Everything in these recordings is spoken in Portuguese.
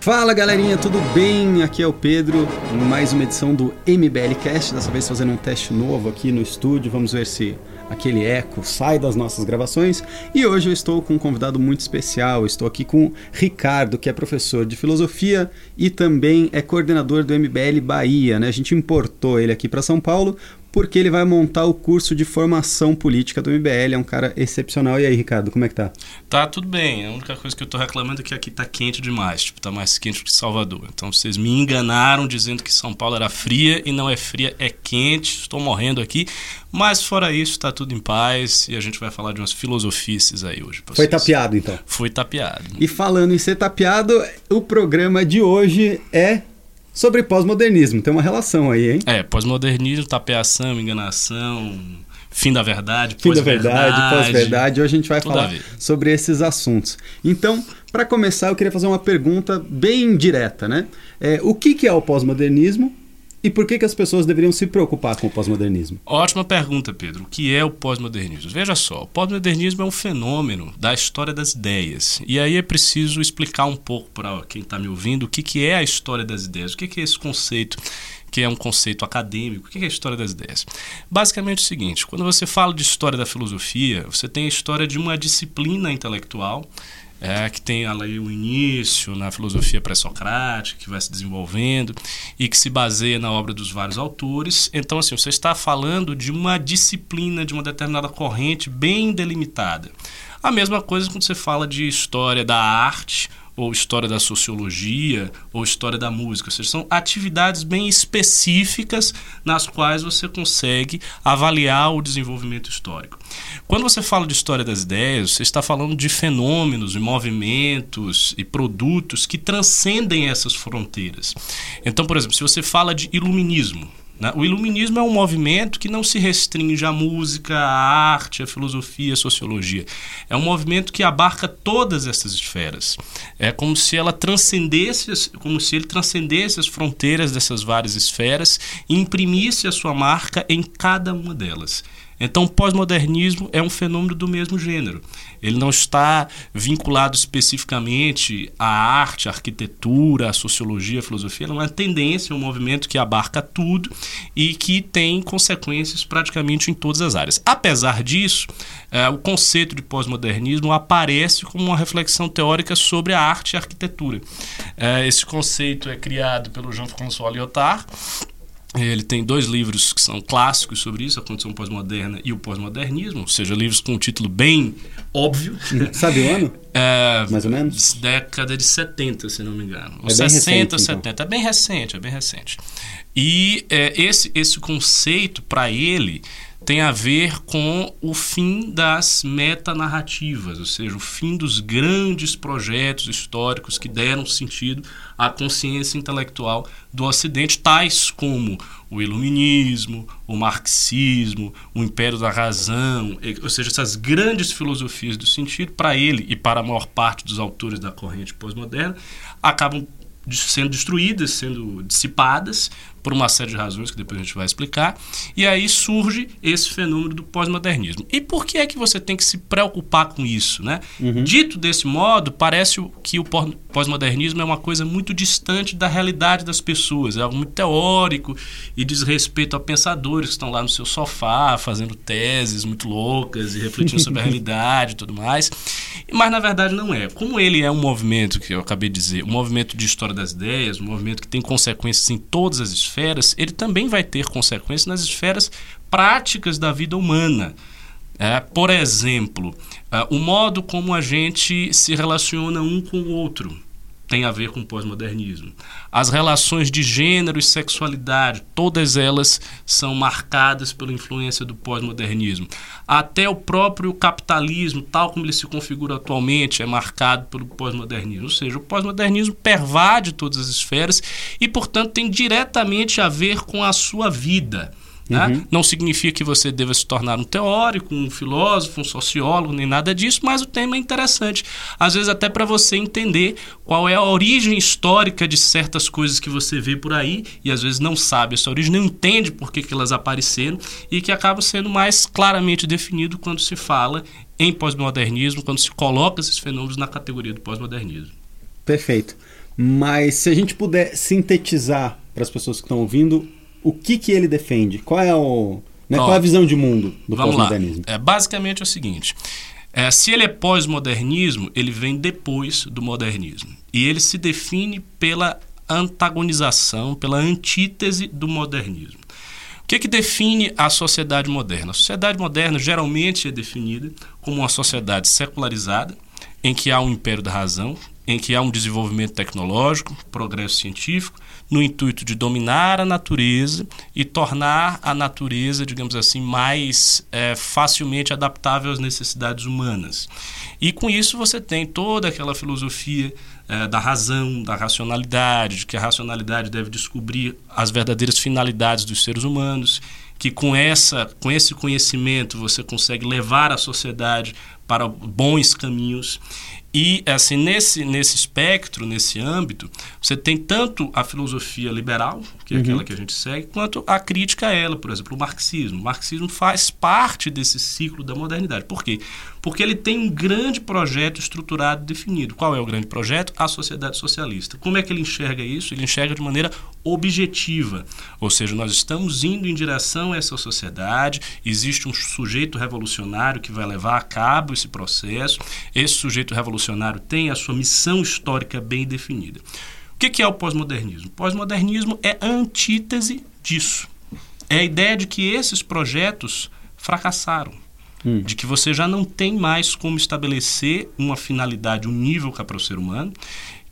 Fala galerinha, tudo bem? Aqui é o Pedro, mais uma edição do MBL Cast, dessa vez fazendo um teste novo aqui no estúdio, vamos ver se aquele eco sai das nossas gravações. E hoje eu estou com um convidado muito especial, estou aqui com Ricardo, que é professor de filosofia e também é coordenador do MBL Bahia, né? A gente importou ele aqui para São Paulo porque ele vai montar o curso de formação política do MBL. É um cara excepcional. E aí, Ricardo, como é que tá? Tá tudo bem. A única coisa que eu tô reclamando é que aqui tá quente demais. Tipo, tá mais quente que Salvador. Então vocês me enganaram dizendo que São Paulo era fria e não é fria, é quente. Estou morrendo aqui. Mas fora isso, tá tudo em paz e a gente vai falar de umas filosofices aí hoje. Foi tapeado, então? Foi tapeado. E falando em ser tapeado, o programa de hoje é Sobre pós-modernismo, tem uma relação aí, hein? É, pós-modernismo, tapeação, enganação, fim da verdade, fim da verdade, pós-verdade. Hoje a gente vai falar sobre esses assuntos. Então, para começar, eu queria fazer uma pergunta bem direta, né? É, o que, que é o pós-modernismo e por que, que as pessoas deveriam se preocupar com o pós-modernismo? Ótima pergunta, Pedro. O que é o pós-modernismo? Veja só, o pós-modernismo é um fenômeno da história das ideias. E aí é preciso explicar um pouco para quem está me ouvindo o que, que é a história das ideias, o que, que é esse conceito que é um conceito acadêmico. O que é a história das ideias? Basicamente é o seguinte: quando você fala de história da filosofia, você tem a história de uma disciplina intelectual é, que tem ali o início na filosofia pré-socrática, que vai se desenvolvendo e que se baseia na obra dos vários autores. Então, assim, você está falando de uma disciplina, de uma determinada corrente bem delimitada. A mesma coisa quando você fala de história da arte ou história da sociologia, ou história da música. Ou seja, são atividades bem específicas nas quais você consegue avaliar o desenvolvimento histórico. Quando você fala de história das ideias, você está falando de fenômenos, de movimentos e produtos que transcendem essas fronteiras. Então, por exemplo, se você fala de iluminismo? O iluminismo é um movimento que não se restringe à música, à arte, à filosofia, à sociologia. É um movimento que abarca todas essas esferas. É como se ela transcendesse, como se ele transcendesse as fronteiras dessas várias esferas e imprimisse a sua marca em cada uma delas. Então, o pós-modernismo é um fenômeno do mesmo gênero. Ele não está vinculado especificamente à arte, à arquitetura, à sociologia, à filosofia. Ele é uma tendência, um movimento que abarca tudo e que tem consequências praticamente em todas as áreas. Apesar disso, é, o conceito de pós-modernismo aparece como uma reflexão teórica sobre a arte e a arquitetura. É, esse conceito é criado pelo Jean-François Lyotard ele tem dois livros que são clássicos sobre isso, a condição pós-moderna e o pós-modernismo, ou seja, livros com um título bem óbvio. Sabe o ano? É, Mais ou menos? Década de 70, se não me engano. É 60, recente, 70. Então. É bem recente, é bem recente. E é, esse, esse conceito, para ele, tem a ver com o fim das metanarrativas, ou seja, o fim dos grandes projetos históricos que deram sentido à consciência intelectual do Ocidente, tais como o iluminismo, o marxismo, o império da razão, ou seja, essas grandes filosofias do sentido, para ele e para a maior parte dos autores da corrente pós-moderna, acabam sendo destruídas, sendo dissipadas, por uma série de razões que depois a gente vai explicar. E aí surge esse fenômeno do pós-modernismo. E por que é que você tem que se preocupar com isso? Né? Uhum. Dito desse modo, parece que o pós-modernismo é uma coisa muito distante da realidade das pessoas, é algo muito teórico e diz respeito a pensadores que estão lá no seu sofá fazendo teses muito loucas e refletindo sobre a realidade e tudo mais. Mas na verdade não é. Como ele é um movimento que eu acabei de dizer, um movimento de história das ideias, um movimento que tem consequências em todas as esferas, ele também vai ter consequências nas esferas práticas da vida humana. É, por exemplo, é, o modo como a gente se relaciona um com o outro tem a ver com pós-modernismo. As relações de gênero e sexualidade, todas elas são marcadas pela influência do pós-modernismo. Até o próprio capitalismo, tal como ele se configura atualmente, é marcado pelo pós-modernismo. Ou seja, o pós-modernismo pervade todas as esferas e, portanto, tem diretamente a ver com a sua vida. Né? Uhum. Não significa que você deva se tornar um teórico, um filósofo, um sociólogo, nem nada disso, mas o tema é interessante. Às vezes, até para você entender qual é a origem histórica de certas coisas que você vê por aí e às vezes não sabe essa origem, não entende por que, que elas apareceram e que acaba sendo mais claramente definido quando se fala em pós-modernismo, quando se coloca esses fenômenos na categoria do pós-modernismo. Perfeito. Mas se a gente puder sintetizar para as pessoas que estão ouvindo, o que, que ele defende? Qual é, o, né, qual é a visão de mundo do pós-modernismo? É, basicamente é o seguinte: é, se ele é pós-modernismo, ele vem depois do modernismo. E ele se define pela antagonização, pela antítese do modernismo. O que, que define a sociedade moderna? A sociedade moderna geralmente é definida como uma sociedade secularizada, em que há um império da razão, em que há um desenvolvimento tecnológico, progresso científico, no intuito de dominar a natureza e tornar a natureza, digamos assim, mais é, facilmente adaptável às necessidades humanas. E com isso você tem toda aquela filosofia é, da razão, da racionalidade, de que a racionalidade deve descobrir as verdadeiras finalidades dos seres humanos, que com, essa, com esse conhecimento você consegue levar a sociedade para bons caminhos. E assim nesse nesse espectro, nesse âmbito, você tem tanto a filosofia liberal, que é uhum. aquela que a gente segue, quanto a crítica a ela, por exemplo, o marxismo. O marxismo faz parte desse ciclo da modernidade. Por quê? Porque ele tem um grande projeto estruturado definido. Qual é o grande projeto? A sociedade socialista. Como é que ele enxerga isso? Ele enxerga de maneira objetiva. Ou seja, nós estamos indo em direção a essa sociedade, existe um sujeito revolucionário que vai levar a cabo esse processo. Esse sujeito revolucionário tem a sua missão histórica bem definida. O que é o pós-modernismo? Pós-modernismo é a antítese disso. É a ideia de que esses projetos fracassaram. Hum. De que você já não tem mais como estabelecer uma finalidade unívoca para o ser humano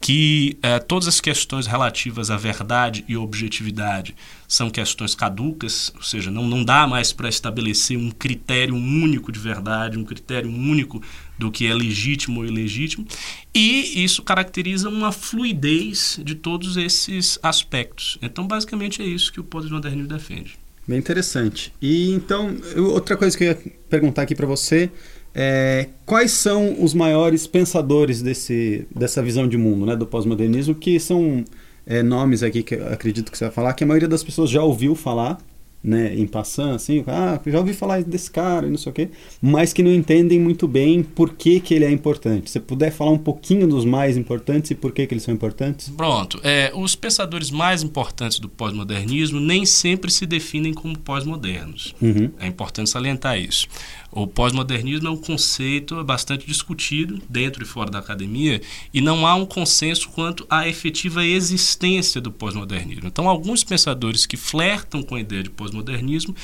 que eh, todas as questões relativas à verdade e objetividade são questões caducas, ou seja, não, não dá mais para estabelecer um critério único de verdade, um critério único do que é legítimo ou ilegítimo, e isso caracteriza uma fluidez de todos esses aspectos. Então, basicamente, é isso que o pós-modernismo defende. Bem interessante. E então, outra coisa que eu ia perguntar aqui para você é, quais são os maiores pensadores desse, dessa visão de mundo, né, do pós-modernismo, que são é, nomes aqui que acredito que você vai falar, que a maioria das pessoas já ouviu falar, né, em passando, assim, ah, já ouvi falar desse cara e não sei o quê, mas que não entendem muito bem por que, que ele é importante. Se puder falar um pouquinho dos mais importantes e por que, que eles são importantes? Pronto. É, os pensadores mais importantes do pós-modernismo nem sempre se definem como pós-modernos. Uhum. É importante salientar isso. O pós-modernismo é um conceito bastante discutido dentro e fora da academia e não há um consenso quanto à efetiva existência do pós-modernismo. Então, alguns pensadores que flertam com a ideia de pós-modernismo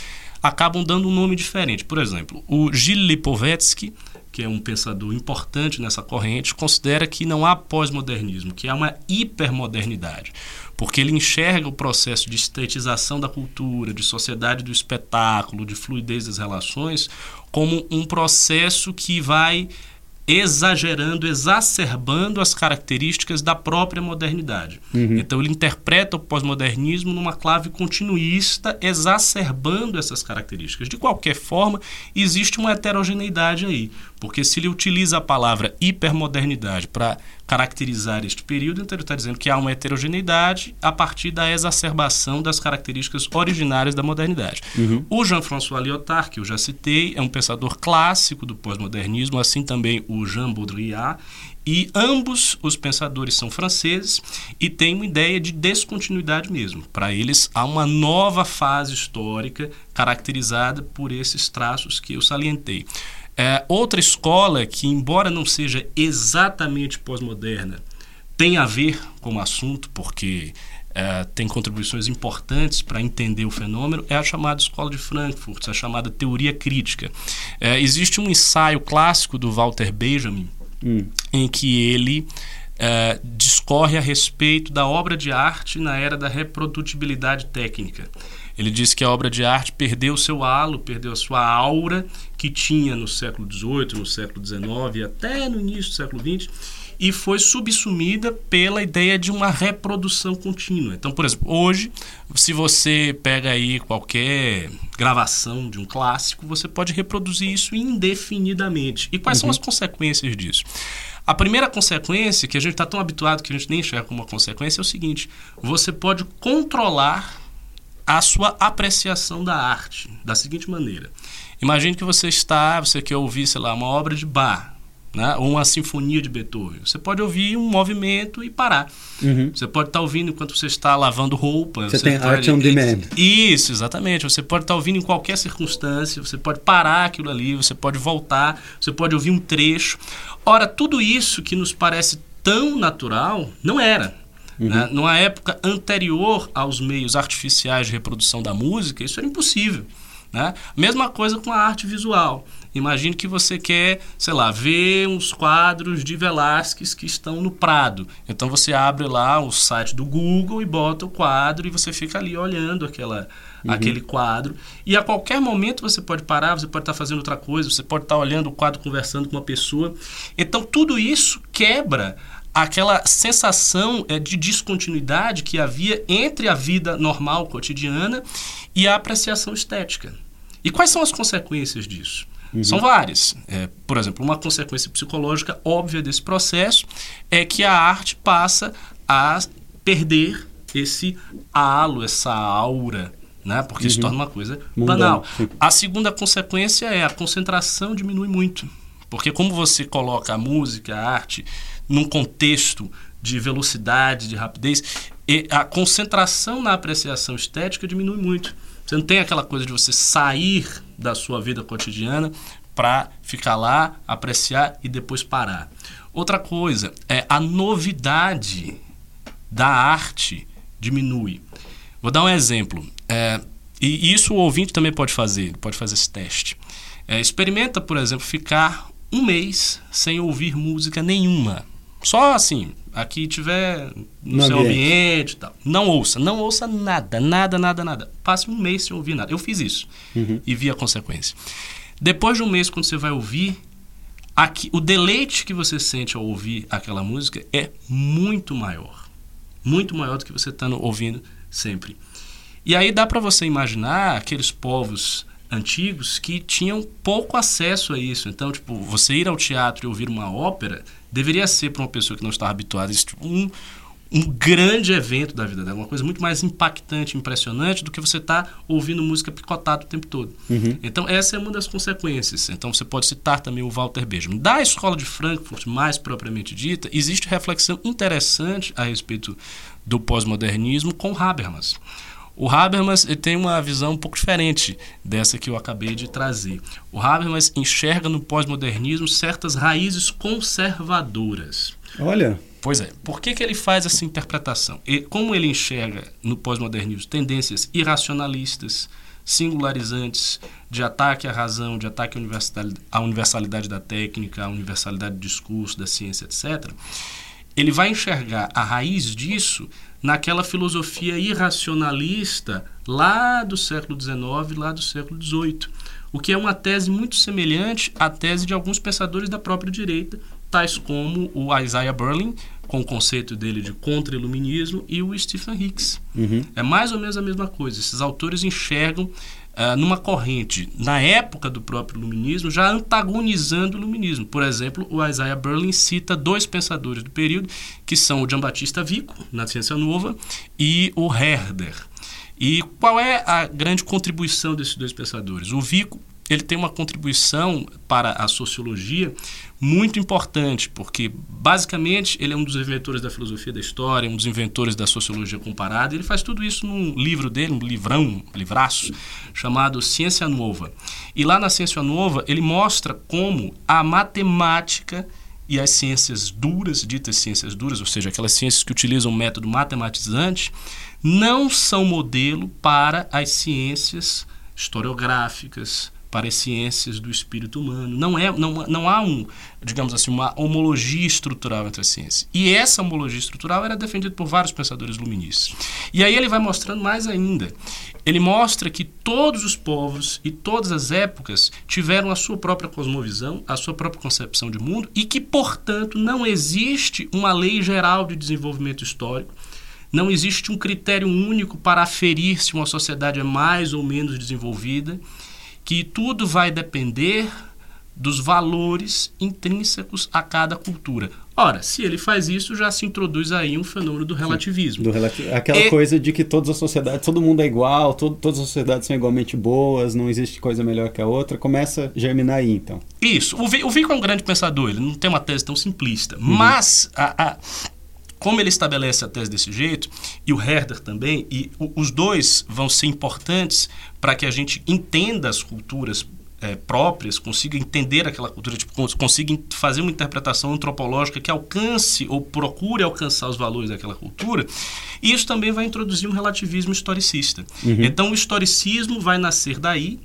acabam dando um nome diferente. Por exemplo, o Gilles Lipovetsky, que é um pensador importante nessa corrente, considera que não há pós-modernismo, que há uma hipermodernidade porque ele enxerga o processo de estetização da cultura, de sociedade do espetáculo, de fluidez das relações, como um processo que vai exagerando, exacerbando as características da própria modernidade. Uhum. Então ele interpreta o pós-modernismo numa clave continuista, exacerbando essas características. De qualquer forma, existe uma heterogeneidade aí, porque se ele utiliza a palavra hipermodernidade para caracterizar este período, então ele está dizendo que há uma heterogeneidade a partir da exacerbação das características originárias da modernidade. Uhum. O Jean-François Lyotard, que eu já citei, é um pensador clássico do pós-modernismo, assim também o Jean Baudrillard, e ambos os pensadores são franceses e têm uma ideia de descontinuidade mesmo. Para eles, há uma nova fase histórica caracterizada por esses traços que eu salientei. É, outra escola que, embora não seja exatamente pós-moderna, tem a ver com o assunto, porque é, tem contribuições importantes para entender o fenômeno, é a chamada Escola de Frankfurt, a chamada teoria crítica. É, existe um ensaio clássico do Walter Benjamin, hum. em que ele é, discorre a respeito da obra de arte na era da reprodutibilidade técnica. Ele diz que a obra de arte perdeu seu halo, perdeu a sua aura que tinha no século XVIII, no século XIX e até no início do século XX e foi subsumida pela ideia de uma reprodução contínua. Então, por exemplo, hoje, se você pega aí qualquer gravação de um clássico, você pode reproduzir isso indefinidamente. E quais uhum. são as consequências disso? A primeira consequência, que a gente está tão habituado que a gente nem enxerga como uma consequência, é o seguinte: você pode controlar a sua apreciação da arte da seguinte maneira. Imagine que você está, você quer ouvir, sei lá, uma obra de bar. né? ou uma sinfonia de Beethoven. Você pode ouvir um movimento e parar. Uhum. Você pode estar tá ouvindo enquanto você está lavando roupa. Você, você tem pode... art on demand. Isso, exatamente. Você pode estar tá ouvindo em qualquer circunstância, você pode parar aquilo ali, você pode voltar, você pode ouvir um trecho. Ora, tudo isso que nos parece tão natural, não era. Uhum. Né? Numa época anterior aos meios artificiais de reprodução da música, isso era impossível. Né? Mesma coisa com a arte visual. Imagine que você quer, sei lá, ver uns quadros de Velázquez que estão no Prado. Então você abre lá o site do Google e bota o quadro e você fica ali olhando aquela, uhum. aquele quadro. E a qualquer momento você pode parar, você pode estar fazendo outra coisa, você pode estar olhando o quadro, conversando com uma pessoa. Então tudo isso quebra aquela sensação é, de descontinuidade que havia entre a vida normal, cotidiana, e a apreciação estética. E quais são as consequências disso? Uhum. São várias. É, por exemplo, uma consequência psicológica óbvia desse processo é que a arte passa a perder esse halo, essa aura, né? porque uhum. se torna uma coisa Mundano. banal. A segunda consequência é a concentração diminui muito. Porque como você coloca a música, a arte, num contexto de velocidade, de rapidez, a concentração na apreciação estética diminui muito. Você não tem aquela coisa de você sair da sua vida cotidiana para ficar lá, apreciar e depois parar. Outra coisa é a novidade da arte diminui. Vou dar um exemplo. É, e isso o ouvinte também pode fazer, pode fazer esse teste. É, experimenta, por exemplo, ficar um mês sem ouvir música nenhuma. Só assim, aqui tiver no, no seu ambiente. e tal. Não ouça, não ouça nada, nada, nada, nada. Passe um mês sem ouvir nada. Eu fiz isso uhum. e vi a consequência. Depois de um mês, quando você vai ouvir, aqui, o deleite que você sente ao ouvir aquela música é muito maior. Muito maior do que você está ouvindo sempre. E aí dá para você imaginar aqueles povos antigos que tinham pouco acesso a isso. Então, tipo, você ir ao teatro e ouvir uma ópera deveria ser para uma pessoa que não está habituada a tipo, um, um grande evento da vida dela, uma coisa muito mais impactante, impressionante do que você estar tá ouvindo música picotada o tempo todo. Uhum. Então, essa é uma das consequências. Então, você pode citar também o Walter Benjamin. Da escola de Frankfurt, mais propriamente dita, existe reflexão interessante a respeito do pós-modernismo com Habermas. O Habermas tem uma visão um pouco diferente dessa que eu acabei de trazer. O Habermas enxerga no pós-modernismo certas raízes conservadoras. Olha. Pois é. Por que, que ele faz essa interpretação? E como ele enxerga no pós-modernismo tendências irracionalistas, singularizantes, de ataque à razão, de ataque à universalidade da técnica, à universalidade do discurso, da ciência, etc., ele vai enxergar a raiz disso naquela filosofia irracionalista lá do século XIX, lá do século XVIII, o que é uma tese muito semelhante à tese de alguns pensadores da própria direita, tais como o Isaiah Berlin, com o conceito dele de contra-iluminismo, e o Stephen Hicks. Uhum. É mais ou menos a mesma coisa. Esses autores enxergam uh, numa corrente, na época do próprio iluminismo, já antagonizando o iluminismo. Por exemplo, o Isaiah Berlin cita dois pensadores do período, que são o Giambattista Vico, na Ciência Nova, e o Herder. E qual é a grande contribuição desses dois pensadores? O Vico ele tem uma contribuição para a sociologia muito importante, porque basicamente ele é um dos inventores da filosofia da história, um dos inventores da sociologia comparada. Ele faz tudo isso num livro dele, um livrão, um livraço, chamado Ciência Nova. E lá na Ciência Nova ele mostra como a matemática e as ciências duras, ditas ciências duras, ou seja, aquelas ciências que utilizam o método matematizante, não são modelo para as ciências historiográficas, para as ciências do espírito humano. Não, é, não, não há um, digamos assim, uma homologia estrutural entre as ciências. E essa homologia estrutural era defendida por vários pensadores luministas. E aí ele vai mostrando mais ainda. Ele mostra que todos os povos e todas as épocas tiveram a sua própria cosmovisão, a sua própria concepção de mundo e que, portanto, não existe uma lei geral de desenvolvimento histórico não existe um critério único para aferir se uma sociedade é mais ou menos desenvolvida que tudo vai depender dos valores intrínsecos a cada cultura. Ora, se ele faz isso, já se introduz aí um fenômeno do relativismo. Do relati aquela e... coisa de que todas as sociedades, todo mundo é igual, todo, todas as sociedades são igualmente boas, não existe coisa melhor que a outra, começa a germinar aí, então. Isso. O, o Vico é um grande pensador, ele não tem uma tese tão simplista, uhum. mas a, a, como ele estabelece a tese desse jeito, e o Herder também, e o, os dois vão ser importantes para que a gente entenda as culturas é, próprias, consiga entender aquela cultura, tipo, consiga fazer uma interpretação antropológica que alcance ou procure alcançar os valores daquela cultura, e isso também vai introduzir um relativismo historicista. Uhum. Então, o historicismo vai nascer daí,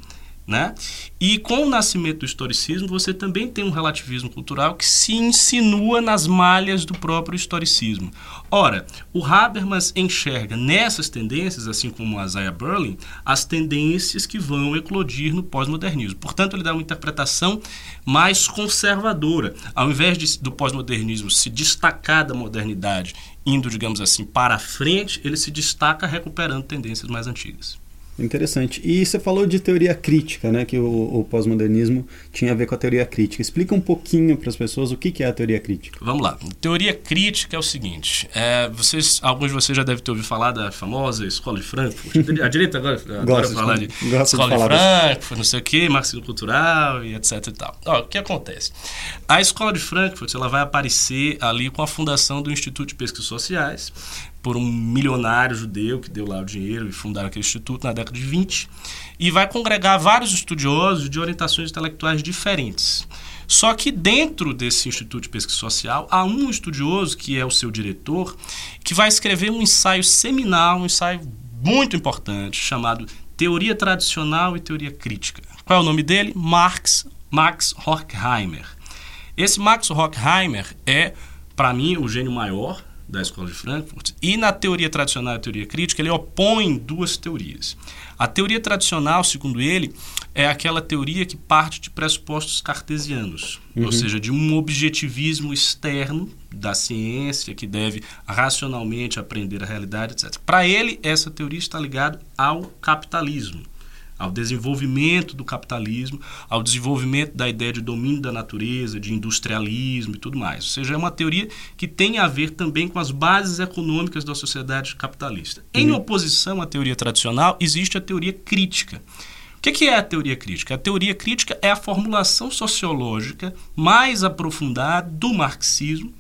né? E com o nascimento do historicismo, você também tem um relativismo cultural que se insinua nas malhas do próprio historicismo. Ora, o Habermas enxerga nessas tendências, assim como a Isaiah Berlin, as tendências que vão eclodir no pós-modernismo. Portanto, ele dá uma interpretação mais conservadora. Ao invés de, do pós-modernismo se destacar da modernidade, indo, digamos assim, para frente, ele se destaca recuperando tendências mais antigas. Interessante. E você falou de teoria crítica, né? Que o, o pós-modernismo tinha a ver com a teoria crítica. Explica um pouquinho para as pessoas o que, que é a teoria crítica. Vamos lá. Teoria crítica é o seguinte: é, vocês, alguns de vocês já devem ter ouvido falar da famosa escola de Frankfurt. a direita agora adora falar de, de escola de, de Frankfurt, não sei o quê, marxismo cultural e etc e tal. Ó, o que acontece? A escola de Frankfurt ela vai aparecer ali com a fundação do Instituto de Pesquisas Sociais por um milionário judeu que deu lá o dinheiro e fundaram aquele instituto na década de 20, e vai congregar vários estudiosos de orientações intelectuais diferentes. Só que dentro desse Instituto de Pesquisa Social há um estudioso, que é o seu diretor, que vai escrever um ensaio seminal, um ensaio muito importante, chamado Teoria Tradicional e Teoria Crítica. Qual é o nome dele? Marx, Max Horkheimer. Esse Max Horkheimer é, para mim, o gênio maior da Escola de Frankfurt, e na teoria tradicional e a teoria crítica, ele opõe duas teorias. A teoria tradicional, segundo ele, é aquela teoria que parte de pressupostos cartesianos, uhum. ou seja, de um objetivismo externo da ciência que deve racionalmente aprender a realidade, etc. Para ele, essa teoria está ligada ao capitalismo ao desenvolvimento do capitalismo, ao desenvolvimento da ideia de domínio da natureza, de industrialismo e tudo mais. Ou seja, é uma teoria que tem a ver também com as bases econômicas da sociedade capitalista. Em uhum. oposição à teoria tradicional, existe a teoria crítica. O que é a teoria crítica? A teoria crítica é a formulação sociológica mais aprofundada do marxismo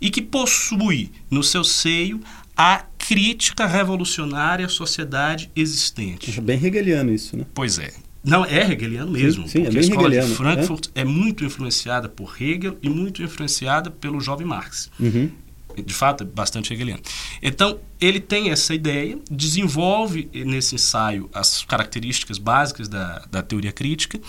e que possui no seu seio a crítica revolucionária à sociedade existente. É bem hegeliano isso, né? Pois é. Não, é hegeliano mesmo. Sim, sim porque é a escola hegeliano, de Frankfurt é? é? muito influenciada por Hegel e muito influenciada pelo jovem Marx. Uhum. De fato, é bastante hegeliano. Então, ele tem essa ideia, desenvolve nesse ensaio as características básicas da, da teoria crítica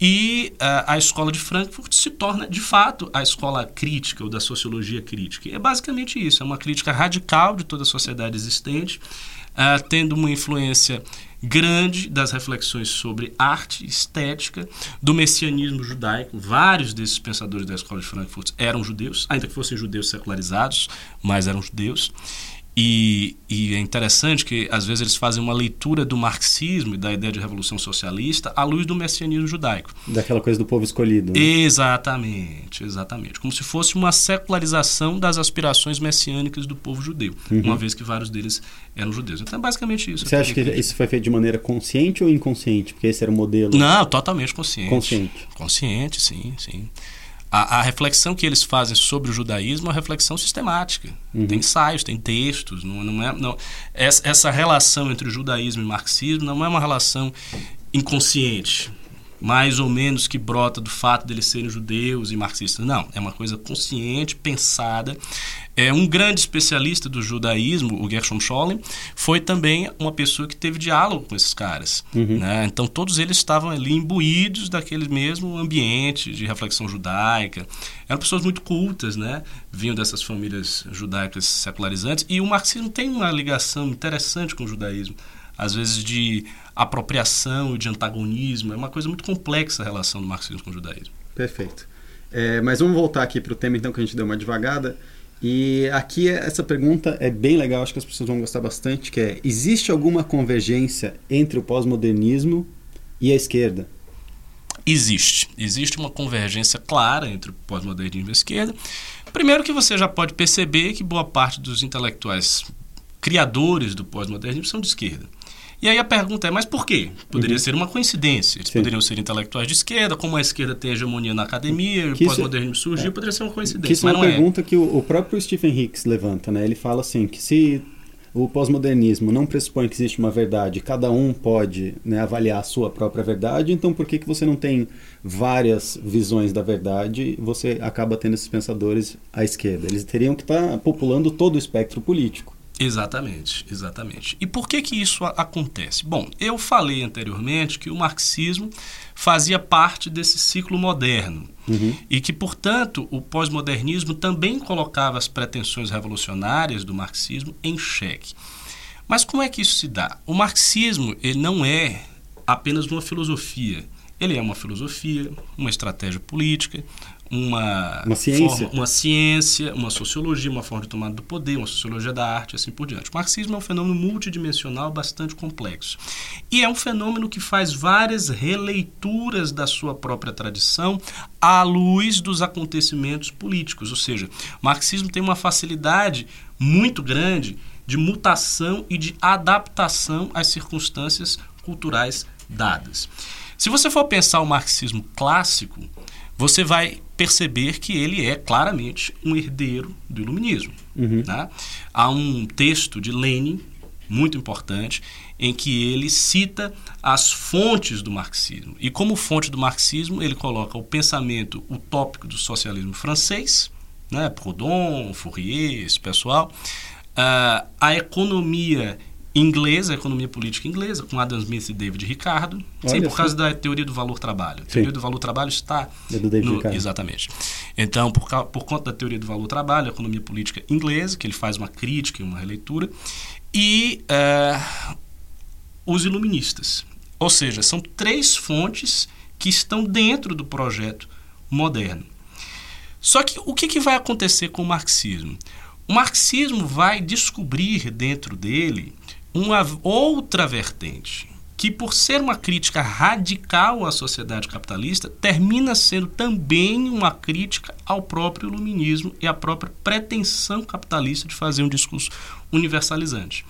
e uh, a escola de Frankfurt se torna, de fato, a escola crítica ou da sociologia crítica. E é basicamente isso: é uma crítica radical de toda a sociedade existente, uh, tendo uma influência grande das reflexões sobre arte, estética, do messianismo judaico. Vários desses pensadores da escola de Frankfurt eram judeus, ainda que fossem judeus secularizados, mas eram judeus. E, e, é interessante que, às vezes, eles fazem uma leitura do marxismo e da ideia de revolução socialista à luz do messianismo judaico. Daquela coisa do povo escolhido. Né? Exatamente, exatamente. Como se fosse uma secularização das aspirações messiânicas do povo judeu, uhum. uma vez que vários deles eram judeus. Então, é basicamente isso. Você acha que isso foi feito de maneira consciente ou inconsciente? Porque esse era o modelo? Não, totalmente consciente. Consciente. Consciente, sim, sim a, a, reflexão que eles fazem sobre o judaísmo é uma reflexão sistemática. Uhum. Tem ensaios, tem textos. Não, não é, não, essa, essa relação entre o judaísmo e o marxismo não é uma relação inconsciente mais ou menos que brota do fato deles serem judeus e marxistas. Não, é uma coisa consciente, pensada. É um grande especialista do judaísmo, o Gershom Scholem, foi também uma pessoa que teve diálogo com esses caras. Uhum. Né? Então todos eles estavam ali imbuídos daquele mesmo ambiente de reflexão judaica. Eram pessoas muito cultas, né? Vinham dessas famílias judaicas secularizantes e o marxismo tem uma ligação interessante com o judaísmo às vezes de apropriação e de antagonismo. É uma coisa muito complexa a relação do marxismo com o judaísmo. Perfeito. É, mas vamos voltar aqui para o tema então que a gente deu uma devagada. E aqui essa pergunta é bem legal, acho que as pessoas vão gostar bastante, que é: existe alguma convergência entre o pós-modernismo e a esquerda? Existe. Existe uma convergência clara entre o pós-modernismo e a esquerda. Primeiro que você já pode perceber que boa parte dos intelectuais criadores do pós-modernismo são de esquerda. E aí a pergunta é, mas por quê? Poderia uhum. ser uma coincidência. Eles Sim. poderiam ser intelectuais de esquerda, como a esquerda tem hegemonia na academia, e o pós-modernismo surgiu, é, poderia ser uma coincidência. Que isso é uma é. pergunta é. que o, o, próprio Stephen Hicks levanta, né? Ele fala assim, que se o pós-modernismo não pressupõe que existe uma verdade, cada um pode né, avaliar a sua própria verdade, então por que, que você não tem várias visões da verdade você acaba tendo esses pensadores à esquerda? Eles teriam que estar tá populando todo o espectro político. Exatamente, exatamente. E por que que isso acontece? Bom, eu falei anteriormente que o marxismo fazia parte desse ciclo moderno uhum. e que, portanto, o pós-modernismo também colocava as pretensões revolucionárias do marxismo em xeque. Mas como é que isso se dá? O marxismo ele não é apenas uma filosofia. Ele é uma filosofia, uma estratégia política, uma, uma ciência. Forma, uma ciência, uma sociologia, uma forma de tomada do poder, uma sociologia da arte, assim por diante. O marxismo é um fenômeno multidimensional bastante complexo. E é um fenômeno que faz várias releituras da sua própria tradição à luz dos acontecimentos políticos. Ou seja, o marxismo tem uma facilidade muito grande de mutação e de adaptação às circunstâncias culturais dadas. Se você for pensar o marxismo clássico, você vai perceber que ele é claramente um herdeiro do iluminismo. Uhum. Né? Há um texto de Lenin muito importante em que ele cita as fontes do marxismo. E como fonte do marxismo, ele coloca o pensamento utópico do socialismo francês, né? Proudhon, Fourier, esse pessoal, uh, a economia inglesa, a economia política inglesa, com Adam Smith e David Ricardo. Sim, por causa da teoria do valor trabalho. A teoria sim. do valor trabalho está é do David no, Ricardo. exatamente. Então, por, por conta da teoria do valor trabalho, a economia política inglesa, que ele faz uma crítica e uma releitura, e uh, os iluministas. Ou seja, são três fontes que estão dentro do projeto moderno. Só que o que, que vai acontecer com o marxismo? O marxismo vai descobrir dentro dele uma outra vertente, que por ser uma crítica radical à sociedade capitalista, termina sendo também uma crítica ao próprio iluminismo e à própria pretensão capitalista de fazer um discurso universalizante.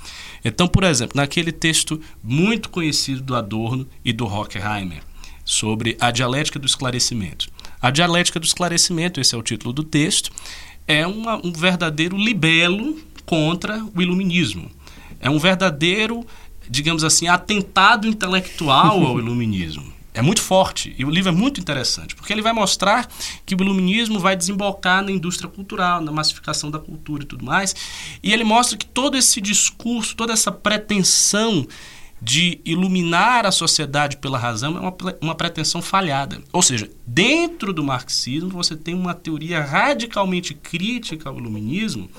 Então, por exemplo, naquele texto muito conhecido do Adorno e do Horkheimer, sobre a dialética do esclarecimento. A dialética do esclarecimento, esse é o título do texto, é uma, um verdadeiro libelo contra o iluminismo é um verdadeiro, digamos assim, atentado intelectual ao iluminismo. É muito forte e o livro é muito interessante, porque ele vai mostrar que o iluminismo vai desembocar na indústria cultural, na massificação da cultura e tudo mais. E ele mostra que todo esse discurso, toda essa pretensão de iluminar a sociedade pela razão é uma, uma pretensão falhada. Ou seja, dentro do marxismo você tem uma teoria radicalmente crítica ao iluminismo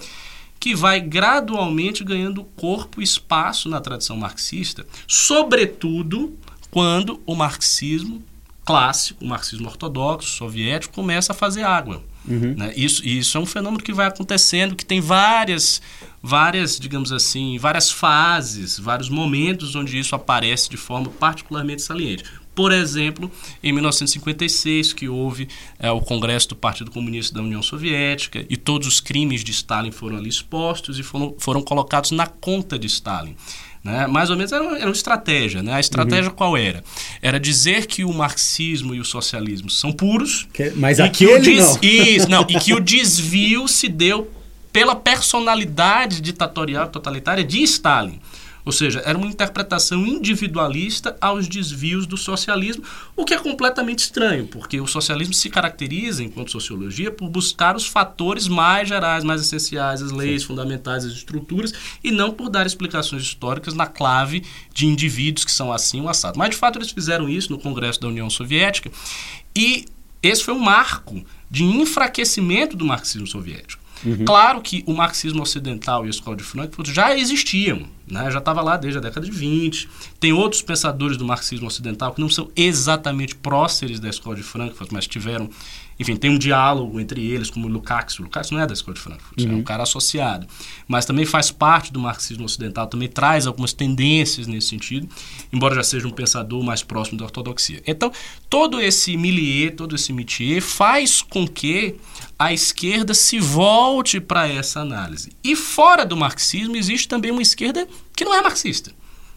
que vai gradualmente ganhando corpo e espaço na tradição marxista, sobretudo quando o marxismo clássico, o marxismo ortodoxo, soviético, começa a fazer água. Uhum. Né? Isso, isso é um fenômeno que vai acontecendo, que tem várias, várias, digamos assim, várias fases, vários momentos onde isso aparece de forma particularmente saliente. Por exemplo, em 1956, que houve é, o Congresso do Partido Comunista da União Soviética e todos os crimes de Stalin foram ali expostos e foram, foram colocados na conta de Stalin. Né? Mais ou menos era uma, era uma estratégia. Né? A estratégia uhum. qual era? Era dizer que o marxismo e o socialismo são puros. Que, mas e que des... não. Isso, não. E que o desvio se deu pela personalidade ditatorial totalitária de Stalin. Ou seja, era uma interpretação individualista aos desvios do socialismo, o que é completamente estranho, porque o socialismo se caracteriza, enquanto sociologia, por buscar os fatores mais gerais, mais essenciais, as leis Sim. fundamentais, as estruturas, e não por dar explicações históricas na clave de indivíduos que são assim ou assado. Mas, de fato, eles fizeram isso no Congresso da União Soviética, e esse foi um marco de enfraquecimento do marxismo soviético. Uhum. Claro que o marxismo ocidental e a escola de Frankfurt já existiam, né? já estava lá desde a década de 20. Tem outros pensadores do marxismo ocidental que não são exatamente próceres da escola de Frankfurt, mas tiveram enfim, tem um diálogo entre eles, como o Lukács. O Lukács não é da escola de Frankfurt, uhum. é um cara associado. Mas também faz parte do marxismo ocidental, também traz algumas tendências nesse sentido, embora já seja um pensador mais próximo da ortodoxia. Então, todo esse milieu, todo esse métier faz com que a esquerda se volte para essa análise. E fora do marxismo existe também uma esquerda que não é marxista.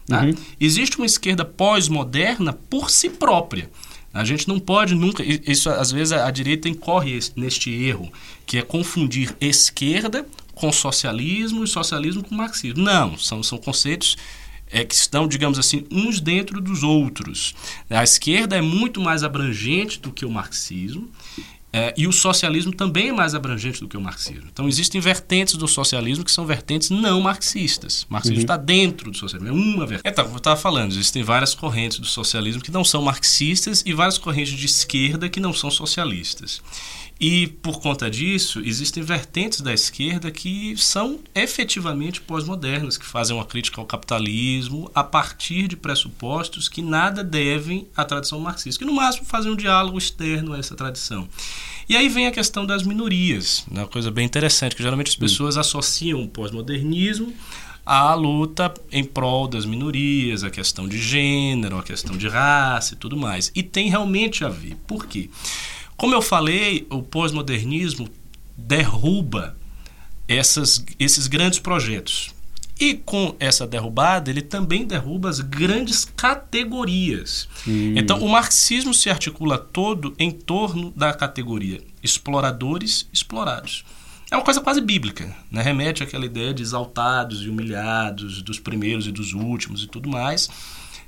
Tá? Uhum. Existe uma esquerda pós-moderna por si própria. A gente não pode nunca. Isso às vezes a, direita incorre neste erro, que é confundir esquerda com socialismo e socialismo com marxismo. Não, são, são conceitos é, que estão, digamos assim, uns dentro dos outros. A esquerda é muito mais abrangente do que o marxismo é, e o socialismo também é mais abrangente do que o marxismo. Então, existem vertentes do socialismo que são vertentes não marxistas. O marxismo uhum. está dentro do socialismo, é uma vertente. Então, eu estava falando, existem várias correntes do socialismo que não são marxistas e várias correntes de esquerda que não são socialistas. E, por conta disso, existem vertentes da esquerda que são efetivamente pós-modernas, que fazem uma crítica ao capitalismo a partir de pressupostos que nada devem à tradição marxista, que no máximo fazem um diálogo externo a essa tradição. E aí vem a questão das minorias, né? uma coisa bem interessante, que geralmente as pessoas associam o pós-modernismo à luta em prol das minorias, a questão de gênero, a questão de raça e tudo mais. E tem realmente a ver. Por quê? Como eu falei, o pós-modernismo derruba essas, esses grandes projetos. E com essa derrubada, ele também derruba as grandes categorias. Hum. Então, o marxismo se articula todo em torno da categoria exploradores explorados. É uma coisa quase bíblica, né? remete àquela ideia de exaltados e humilhados, dos primeiros e dos últimos e tudo mais.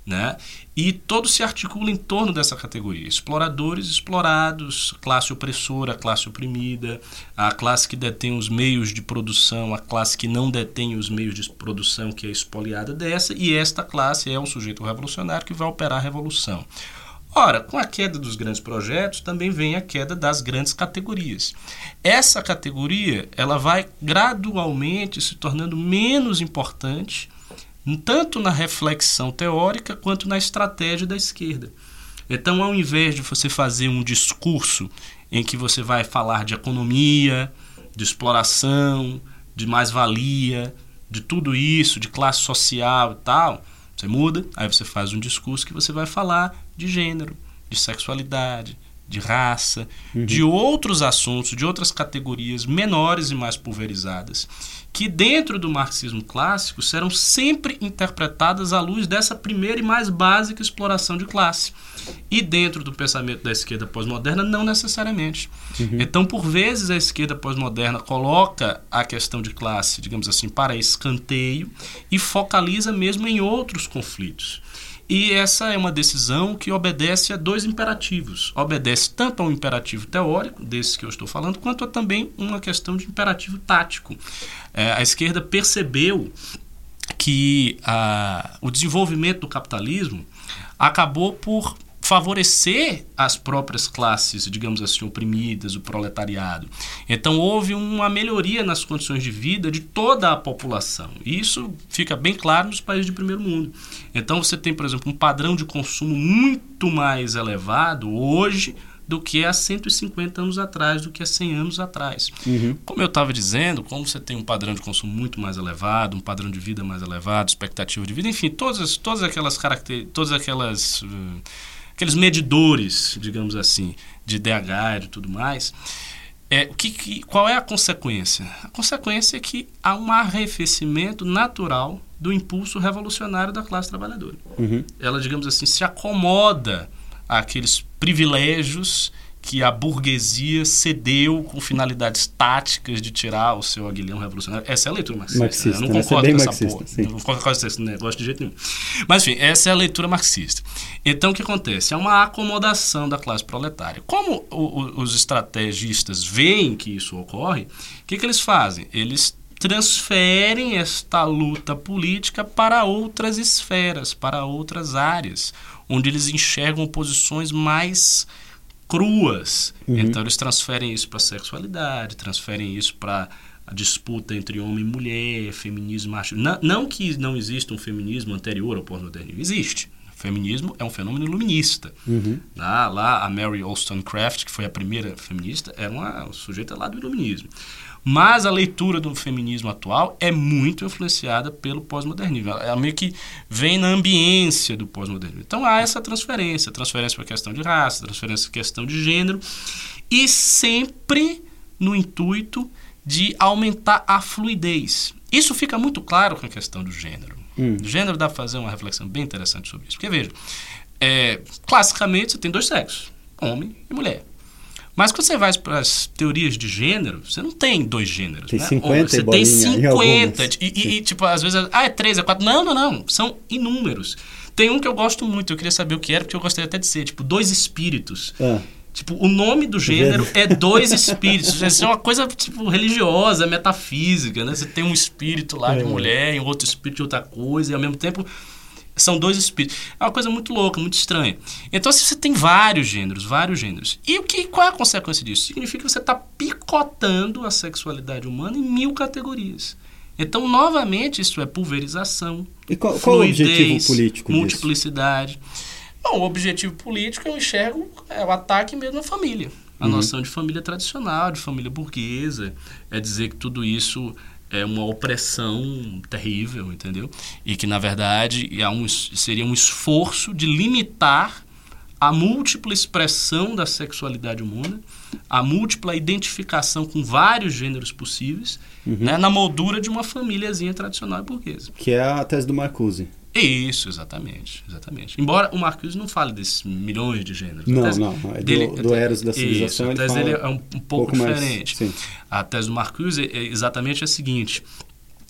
Né? E todo se articula em torno dessa categoria: exploradores, explorados, classe opressora, classe oprimida, a classe que detém os meios de produção, a classe que não detém os meios de produção, que é espoliada dessa, e esta classe é o sujeito revolucionário que vai operar a revolução. Ora, com a queda dos grandes projetos também vem a queda das grandes categorias. Essa categoria ela vai gradualmente se tornando menos importante tanto na reflexão teórica quanto na estratégia da esquerda. Então, ao invés de você fazer um discurso em que você vai falar de economia, de exploração, de mais-valia, de tudo isso, de classe social e tal, você muda, aí você faz um discurso que você vai falar de gênero, de sexualidade, de raça, uhum. de outros assuntos, de outras categorias menores e mais pulverizadas que dentro do marxismo clássico serão sempre interpretadas à luz dessa primeira e mais básica exploração de classe. E dentro do pensamento da esquerda pós-moderna, não necessariamente. Uhum. Então, por vezes, a esquerda pós-moderna coloca a questão de classe, digamos assim, para escanteio e focaliza mesmo em outros conflitos. E essa é uma decisão que obedece a dois imperativos. Obedece tanto ao imperativo teórico, desse que eu estou falando, quanto a também uma questão de imperativo tático. É, a esquerda percebeu que a, o desenvolvimento do capitalismo acabou por favorecer as próprias classes, digamos assim, oprimidas, o proletariado. Então houve uma melhoria nas condições de vida de toda a população. E isso fica bem claro nos países de primeiro mundo. Então você tem, por exemplo, um padrão de consumo muito mais elevado hoje do que há 150 anos atrás, do que há 100 anos atrás. Uhum. Como eu estava dizendo, como você tem um padrão de consumo muito mais elevado, um padrão de vida mais elevado, expectativa de vida, enfim, todas, todas aquelas características, todas aquelas uh, aqueles medidores, digamos assim, de DH e tudo mais, é, que, que, qual é a consequência? A consequência é que há um arrefecimento natural do impulso revolucionário da classe trabalhadora. Uhum. Ela, digamos assim, se acomoda àqueles privilégios que a burguesia cedeu com finalidades táticas de tirar o seu aguilhão revolucionário. Essa é a leitura marxista. marxista né? Eu não concordo com essa porra. Sim. Não concordo com esse negócio de jeito nenhum. Mas, enfim, essa é a leitura marxista. Então, o que acontece? É uma acomodação da classe proletária. Como o, o, os estrategistas veem que isso ocorre, o que, que eles fazem? Eles transferem esta luta política para outras esferas, para outras áreas, onde eles enxergam posições mais cruas. Uhum. Então eles transferem isso para a sexualidade, transferem isso para a disputa entre homem e mulher, feminismo, macho. Não, não que não exista um feminismo anterior ao pós-modernismo, existe. feminismo é um fenômeno iluminista. Uhum. Lá, lá, a Mary Wollstonecraft, que foi a primeira feminista, era uma sujeita lá do iluminismo. Mas a leitura do feminismo atual é muito influenciada pelo pós-modernismo. Ela meio que vem na ambiência do pós-modernismo. Então há essa transferência, transferência para a questão de raça, transferência para a questão de gênero, e sempre no intuito de aumentar a fluidez. Isso fica muito claro com a questão do gênero. Hum. O gênero dá para fazer uma reflexão bem interessante sobre isso. Porque, veja, é, classicamente você tem dois sexos, homem e mulher. Mas quando você vai para as teorias de gênero, você não tem dois gêneros. Tem né? 50 Você tem 50. E, e, e, tipo, às vezes, ah, é três, é quatro. Não, não, não. São inúmeros. Tem um que eu gosto muito, eu queria saber o que era, porque eu gostaria até de ser, tipo, dois espíritos. Ah. Tipo, o nome do gênero é dois espíritos. Isso é uma coisa, tipo, religiosa, metafísica, né? Você tem um espírito lá é. de mulher e um outro espírito de outra coisa, e ao mesmo tempo são dois espíritos. É uma coisa muito louca, muito estranha. Então, assim, você tem vários gêneros, vários gêneros. E o que, qual é a consequência disso? Significa que você está picotando a sexualidade humana em mil categorias. Então, novamente, isso é pulverização. E qual, qual fluidez, o objetivo político multiplicidade. Disso? Bom, o objetivo político eu enxergo é o ataque mesmo à família. A uhum. noção de família tradicional, de família burguesa. É dizer que tudo isso é uma opressão terrível, entendeu? E que, na verdade, é um, seria um esforço de limitar a múltipla expressão da sexualidade humana, a múltipla identificação com vários gêneros possíveis, uhum. né, na moldura de uma famíliazinha tradicional e burguesa. Que é a tese do Marcuse. Isso, exatamente, exatamente. Embora o Marcuse não fale desses milhões de gêneros. Não, tese não, é dele, do, do Eros da civilização. Isso, a tese dele é um, um pouco, pouco diferente. Mais, a tese do Marcuse é exatamente a seguinte: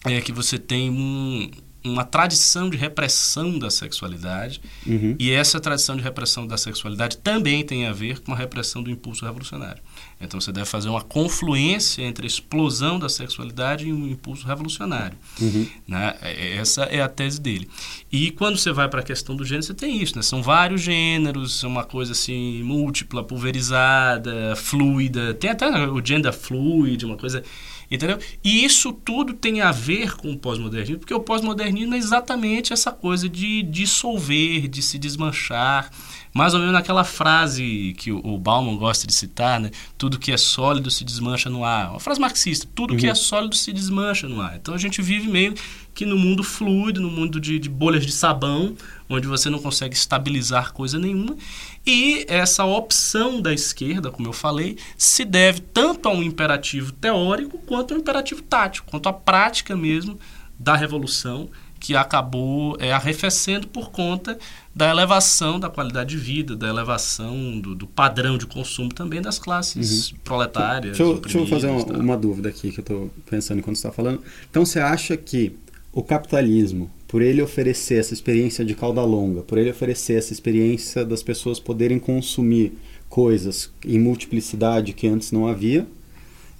é que você tem um, uma tradição de repressão da sexualidade uhum. e essa tradição de repressão da sexualidade também tem a ver com a repressão do impulso revolucionário. Então você deve fazer uma confluência entre a explosão da sexualidade e o impulso revolucionário. Uhum. Né? É, é, essa é a tese dele. E quando você vai para a questão do gênero, você tem isso, né? São vários gêneros, uma coisa assim múltipla, pulverizada, fluida. Tem até o gender fluid, uma coisa Entendeu? E isso tudo tem a ver com o pós-modernismo, porque o pós-modernismo é exatamente essa coisa de dissolver, de se desmanchar. Mais ou menos naquela frase que o Bauman gosta de citar, né? Tudo que é sólido se desmancha no ar. Uma frase marxista. Tudo uhum. que é sólido se desmancha no ar. Então a gente vive meio que no mundo fluido, no mundo de, de bolhas de sabão, onde você não consegue estabilizar coisa nenhuma. E essa opção da esquerda, como eu falei, se deve tanto a um imperativo teórico quanto a um imperativo tático, quanto à prática mesmo da revolução que acabou é, arrefecendo por conta da elevação da qualidade de vida, da elevação do, do padrão de consumo também das classes uhum. proletárias. Deixa eu, deixa eu fazer uma, uma, dúvida aqui que eu estou pensando enquanto você está falando. Então você acha que o capitalismo, por ele oferecer essa experiência de cauda longa, por ele oferecer essa experiência das pessoas poderem consumir coisas em multiplicidade que antes não havia,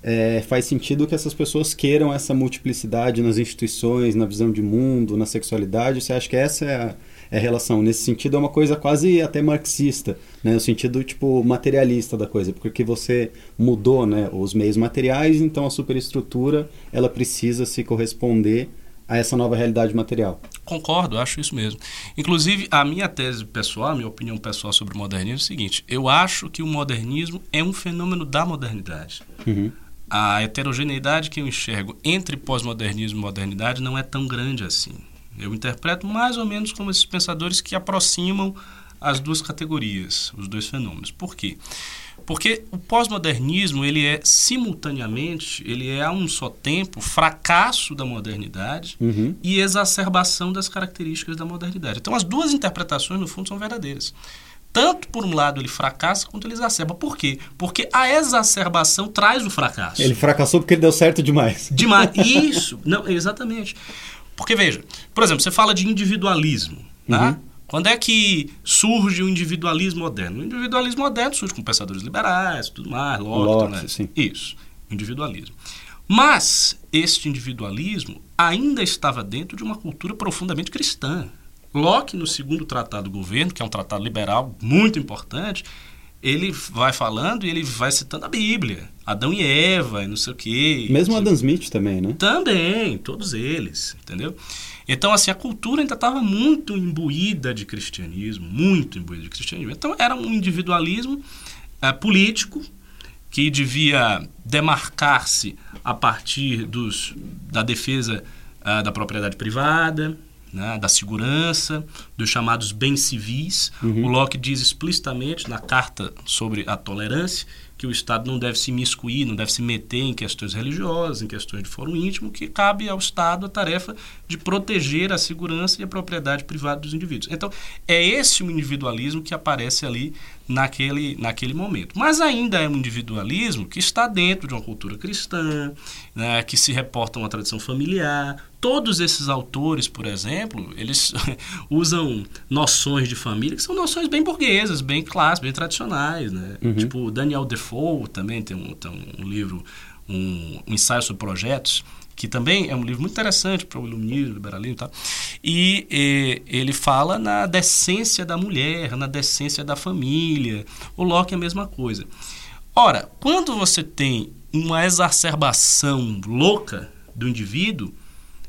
é, faz sentido que essas pessoas queiram essa multiplicidade nas instituições, na visão de mundo, na sexualidade. Você acha que essa é a, é a relação? Nesse sentido, é uma coisa quase até marxista, né? no sentido tipo materialista da coisa, porque você mudou né, os meios materiais, então a superestrutura ela precisa se corresponder a essa nova realidade material. Concordo, acho isso mesmo. Inclusive, a minha tese pessoal, a minha opinião pessoal sobre o modernismo é o seguinte: eu acho que o modernismo é um fenômeno da modernidade. Uhum. A heterogeneidade que eu enxergo entre pós-modernismo e modernidade não é tão grande assim. Eu interpreto mais ou menos como esses pensadores que aproximam as duas categorias, os dois fenômenos. Por quê? Porque o pós-modernismo, ele é simultaneamente, ele é a um só tempo fracasso da modernidade uhum. e exacerbação das características da modernidade. Então as duas interpretações no fundo são verdadeiras. Tanto por um lado ele fracassa quanto ele exacerba. Por quê? Porque a exacerbação traz o fracasso. Ele fracassou porque ele deu certo demais. Demais. Isso. Não, exatamente. Porque veja, por exemplo, você fala de individualismo, tá? Uhum. Quando é que surge o individualismo moderno? O individualismo moderno surge com pensadores liberais, tudo mais, Locke, né? sim. Isso, individualismo. Mas este individualismo ainda estava dentro de uma cultura profundamente cristã. Locke, no segundo tratado do governo, que é um tratado liberal muito importante, ele vai falando e ele vai citando a Bíblia. Adão e Eva, e não sei o quê. Mesmo Adam Smith também, né? Também, todos eles, entendeu? Então, assim, a cultura ainda estava muito imbuída de cristianismo, muito imbuída de cristianismo. Então, era um individualismo é, político que devia demarcar-se a partir dos, da defesa uh, da propriedade privada, né, da segurança, dos chamados bens civis. Uhum. O Locke diz explicitamente na carta sobre a tolerância que o Estado não deve se miscuir, não deve se meter em questões religiosas, em questões de fórum íntimo, que cabe ao Estado a tarefa de proteger a segurança e a propriedade privada dos indivíduos. Então, é esse o individualismo que aparece ali naquele, naquele momento. Mas ainda é um individualismo que está dentro de uma cultura cristã, né, que se reporta a uma tradição familiar. Todos esses autores, por exemplo, eles usam noções de família que são noções bem burguesas, bem clássicas, bem tradicionais. Né? Uhum. Tipo, Daniel Defoe também tem um, tem um livro, um, um ensaio sobre projetos, que também é um livro muito interessante para o iluminismo, liberalismo e tal. E, e ele fala na decência da mulher, na decência da família. O Locke é a mesma coisa. Ora, quando você tem uma exacerbação louca do indivíduo,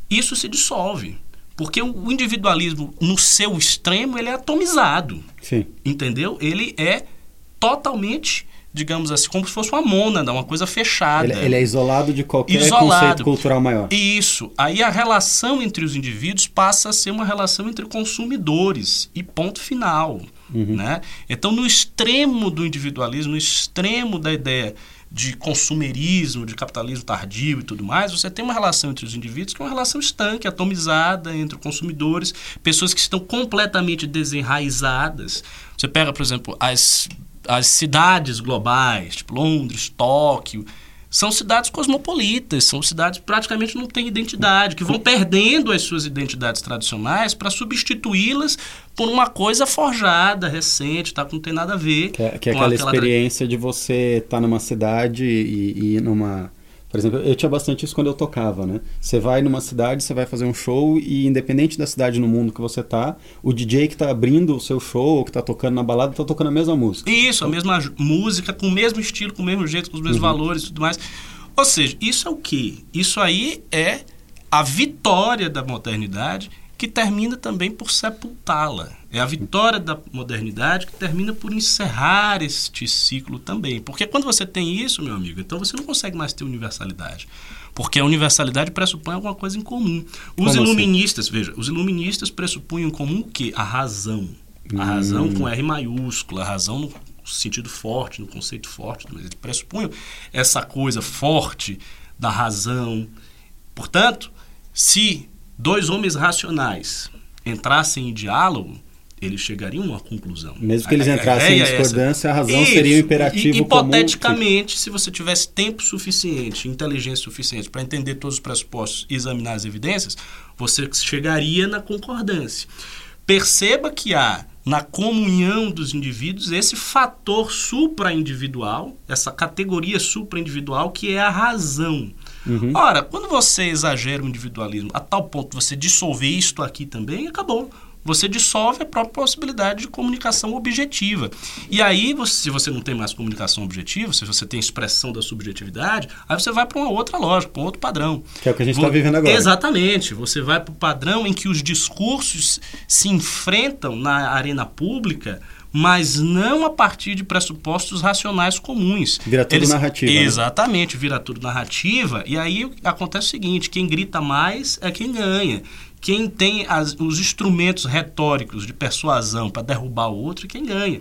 isso se dissolve. Porque o individualismo, no seu extremo, ele é atomizado. Sim. Entendeu? Ele é totalmente digamos assim, como se fosse uma mônada, uma coisa fechada. Ele, ele é isolado de qualquer isolado. conceito cultural maior. Isso. Aí a relação entre os indivíduos passa a ser uma relação entre consumidores e ponto final. Uhum. Né? Então, no extremo do individualismo, no extremo da ideia de consumerismo, de capitalismo tardio e tudo mais, você tem uma relação entre os indivíduos que é uma relação estanque, atomizada entre consumidores, pessoas que estão completamente desenraizadas. Você pega, por exemplo, as as cidades globais, tipo Londres, Tóquio, são cidades cosmopolitas, são cidades que praticamente não têm identidade, que vão perdendo as suas identidades tradicionais para substituí-las por uma coisa forjada, recente, tá? que não tem nada a ver. Que é, que é aquela, aquela experiência de você estar tá numa cidade e, e ir numa por exemplo, eu tinha bastante isso quando eu tocava, né? Você vai numa cidade, você vai fazer um show e independente da cidade no mundo que você tá, o DJ que tá abrindo o seu show, ou que tá tocando na balada, tá tocando a mesma música. Isso, a mesma música, com o mesmo estilo, com o mesmo jeito, com os mesmos uhum. valores e tudo mais. Ou seja, isso é o quê? Isso aí é a vitória da modernidade que termina também por sepultá-la. É a vitória da modernidade que termina por encerrar este ciclo também. Porque quando você tem isso, meu amigo, então você não consegue mais ter universalidade. Porque a universalidade pressupõe alguma coisa em comum. Os Como iluministas, assim? veja, os iluministas pressupunham em comum o quê? A razão. A razão hum. com R maiúscula, a razão no sentido forte, no conceito forte. Mas eles pressupunham essa coisa forte da razão. Portanto, se dois homens racionais entrassem em diálogo, eles chegariam a uma conclusão. Mesmo que eles entrassem em é discordância, a razão Isso. seria o imperativo e, Hipoteticamente, comum. se você tivesse tempo suficiente, inteligência suficiente para entender todos os pressupostos e examinar as evidências, você chegaria na concordância. Perceba que há na comunhão dos indivíduos esse fator supra-individual, essa categoria supra-individual que é a razão. Uhum. Ora, quando você exagera o individualismo a tal ponto você dissolver isto aqui também, acabou. Você dissolve a própria possibilidade de comunicação objetiva. E aí, você, se você não tem mais comunicação objetiva, se você tem expressão da subjetividade, aí você vai para uma outra lógica, para um outro padrão. Que é o que a gente está vivendo agora. Exatamente. Você vai para o padrão em que os discursos se enfrentam na arena pública mas não a partir de pressupostos racionais comuns. Vira tudo Eles, narrativa. Né? Exatamente, né? vira tudo narrativa. E aí acontece o seguinte: quem grita mais é quem ganha. Quem tem as, os instrumentos retóricos de persuasão para derrubar o outro é quem ganha.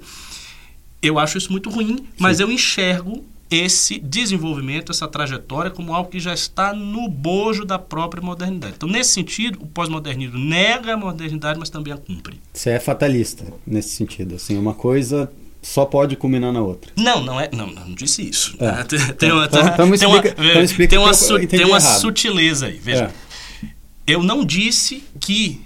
Eu acho isso muito ruim, mas Sim. eu enxergo esse desenvolvimento, essa trajetória, como algo que já está no bojo da própria modernidade. Então, nesse sentido, o pós-modernismo nega a modernidade, mas também a cumpre. Você é fatalista nesse sentido. Assim, uma coisa só pode culminar na outra. Não, não é. Não, não disse isso. É. Tem, uma, então, então, tem uma, então tem uma, tem uma sutileza aí. Veja, é. eu não disse que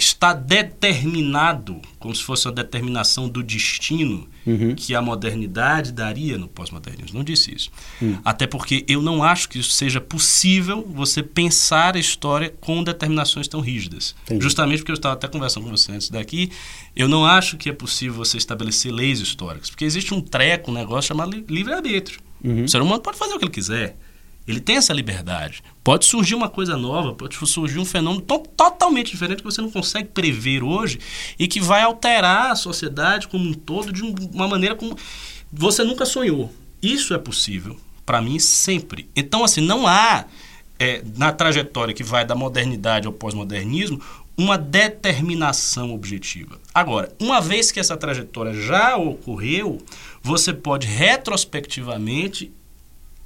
está determinado, como se fosse uma determinação do destino uhum. que a modernidade daria no pós-modernismo. Não disse isso. Uhum. Até porque eu não acho que isso seja possível você pensar a história com determinações tão rígidas. Entendi. Justamente porque eu estava até conversando com você antes daqui, eu não acho que é possível você estabelecer leis históricas, porque existe um treco, um negócio chamado livre-arbítrio. Uhum. O ser humano pode fazer o que ele quiser. Ele tem essa liberdade. Pode surgir uma coisa nova, pode surgir um fenômeno to totalmente diferente que você não consegue prever hoje e que vai alterar a sociedade como um todo de uma maneira como você nunca sonhou. Isso é possível, para mim, sempre. Então, assim, não há é, na trajetória que vai da modernidade ao pós-modernismo uma determinação objetiva. Agora, uma vez que essa trajetória já ocorreu, você pode retrospectivamente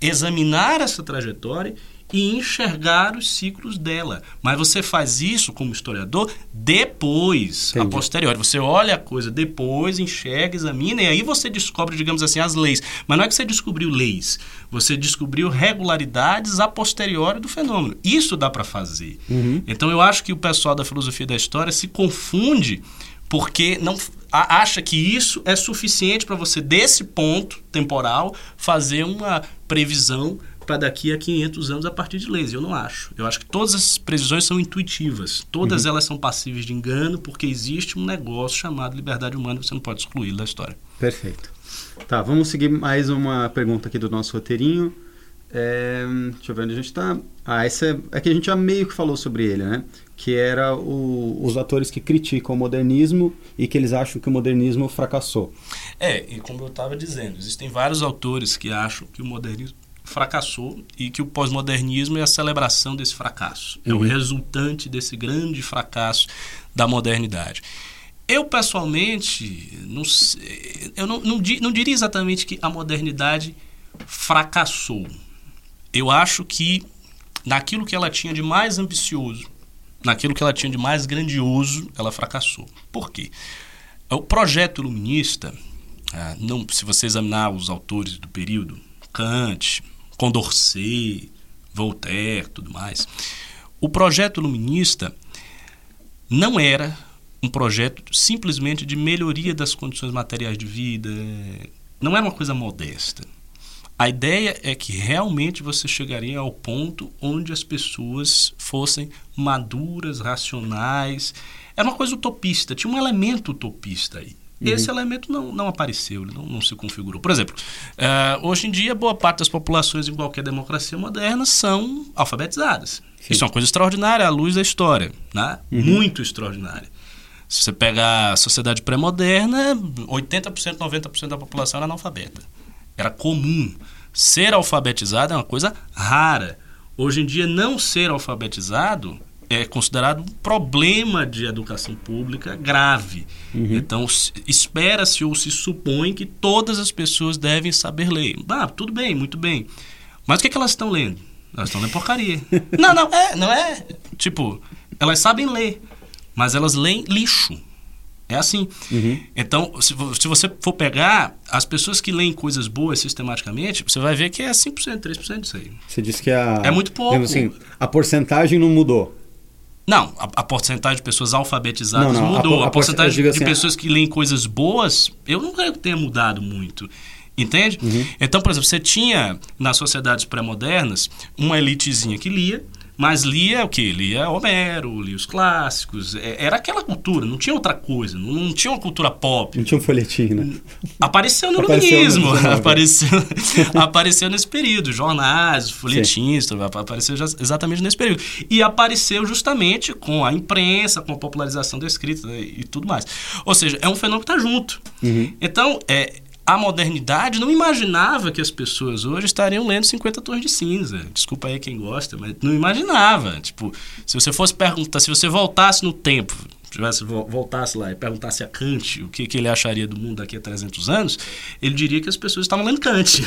examinar essa trajetória e enxergar os ciclos dela. Mas você faz isso como historiador depois, Entendi. a posteriori. Você olha a coisa depois, enxerga, examina e aí você descobre, digamos assim, as leis. Mas não é que você descobriu leis, você descobriu regularidades a posteriori do fenômeno. Isso dá para fazer. Uhum. Então eu acho que o pessoal da filosofia da história se confunde porque não acha que isso é suficiente para você, desse ponto temporal, fazer uma previsão para daqui a 500 anos a partir de leis. Eu não acho. Eu acho que todas as previsões são intuitivas. Todas uhum. elas são passíveis de engano porque existe um negócio chamado liberdade humana que você não pode excluir da história. Perfeito. Tá, vamos seguir mais uma pergunta aqui do nosso roteirinho. É, deixa eu ver onde a gente está. Ah, essa é, é que a gente já meio que falou sobre ele, né? Que era o, os atores que criticam o modernismo e que eles acham que o modernismo fracassou. É, e como eu estava dizendo, existem vários autores que acham que o modernismo fracassou e que o pós-modernismo é a celebração desse fracasso. Uhum. É o uhum. resultante desse grande fracasso da modernidade. Eu, pessoalmente, não, eu não, não, não diria exatamente que a modernidade fracassou eu acho que naquilo que ela tinha de mais ambicioso, naquilo que ela tinha de mais grandioso, ela fracassou. Por quê? O projeto iluminista, ah, não, se você examinar os autores do período, Kant, Condorcet, Voltaire, tudo mais, o projeto iluminista não era um projeto simplesmente de melhoria das condições materiais de vida, não era uma coisa modesta. A ideia é que realmente você chegaria ao ponto onde as pessoas fossem maduras, racionais. Era uma coisa utopista, tinha um elemento utopista aí. Uhum. Esse elemento não, não apareceu, não, não se configurou. Por exemplo, uh, hoje em dia, boa parte das populações em qualquer democracia moderna são alfabetizadas. Sim. Isso é uma coisa extraordinária à luz da história, né? Uhum. muito extraordinária. Se você pegar a sociedade pré-moderna, 80%, 90% da população era analfabeta. Era comum. Ser alfabetizado é uma coisa rara. Hoje em dia, não ser alfabetizado é considerado um problema de educação pública grave. Uhum. Então, espera-se ou se supõe que todas as pessoas devem saber ler. Ah, tudo bem, muito bem. Mas o que, é que elas estão lendo? Elas estão lendo porcaria. não, não, é, não é. Tipo, elas sabem ler, mas elas leem lixo. É assim. Uhum. Então, se, se, você for pegar as pessoas que leem coisas boas sistematicamente, você vai ver que é 5%, 3% disso aí. Você disse que a. É muito pouco. Assim, a porcentagem não mudou. Não, a, a porcentagem de pessoas alfabetizadas não, não, mudou. A, a, a porcentagem de assim, pessoas que leem coisas boas, eu não creio que tenha mudado muito. Entende? Uhum. Então, por exemplo, você tinha nas sociedades pré-modernas uma elitezinha que lia, mas lia o que? Lia Homero, lia os clássicos. É, era aquela cultura, não tinha outra coisa. Não, não tinha uma cultura pop. Não tinha um folhetim, né? Apareceu no iluminismo. Apareceu, apareceu nesse período. Jornais, folhetins, Sim. apareceu exatamente nesse período. E apareceu justamente com a imprensa, com a popularização da escrita e tudo mais. Ou seja, é um fenômeno que está junto. Uhum. Então, é, a modernidade não imaginava que as pessoas hoje estariam lendo 50 tons de cinza. Desculpa aí quem gosta, mas não imaginava. Tipo, se você fosse perguntar, se você voltasse no tempo, tivesse, voltasse lá e perguntasse a Kant o que, que ele acharia do mundo daqui a 300 anos, ele diria que as pessoas estavam lendo Kant.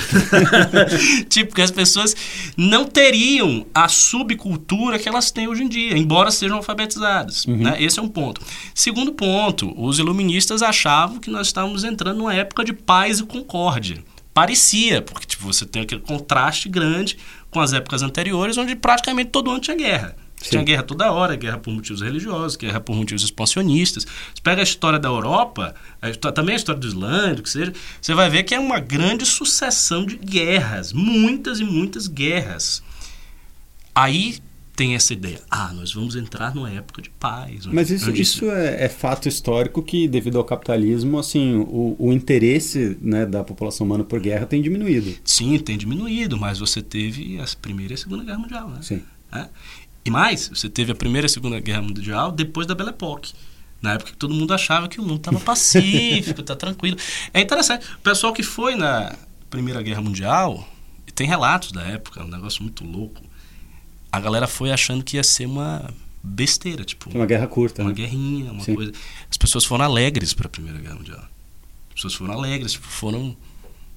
tipo, que as pessoas não teriam a subcultura que elas têm hoje em dia, embora sejam alfabetizadas. Uhum. Né? Esse é um ponto. Segundo ponto, os iluministas achavam que nós estávamos entrando numa época de paz e concórdia. Parecia, porque tipo, você tem aquele contraste grande com as épocas anteriores, onde praticamente todo ano tinha guerra. Sim. Tinha guerra toda hora, guerra por motivos religiosos, guerra por motivos expansionistas. Você pega a história da Europa, a história, também a história do Islândia, que seja, você vai ver que é uma grande sucessão de guerras, muitas e muitas guerras. Aí tem essa ideia. Ah, nós vamos entrar numa época de paz. Mas isso, isso é, é, fato histórico que, devido ao capitalismo, assim, o, o interesse né, da população humana por guerra tem diminuído. Sim, tem diminuído, mas você teve a Primeira e a Segunda Guerra Mundial, né? Sim. É? E mais, você teve a Primeira e a Segunda Guerra Mundial depois da Belle Époque. Na época que todo mundo achava que o mundo estava pacífico, está tranquilo. É interessante. O pessoal que foi na Primeira Guerra Mundial, tem relatos da época, é um negócio muito louco a galera foi achando que ia ser uma besteira, tipo. Uma guerra curta. Uma né? guerrinha, uma Sim. coisa. As pessoas foram alegres para a Primeira Guerra Mundial. As pessoas foram alegres, tipo, foram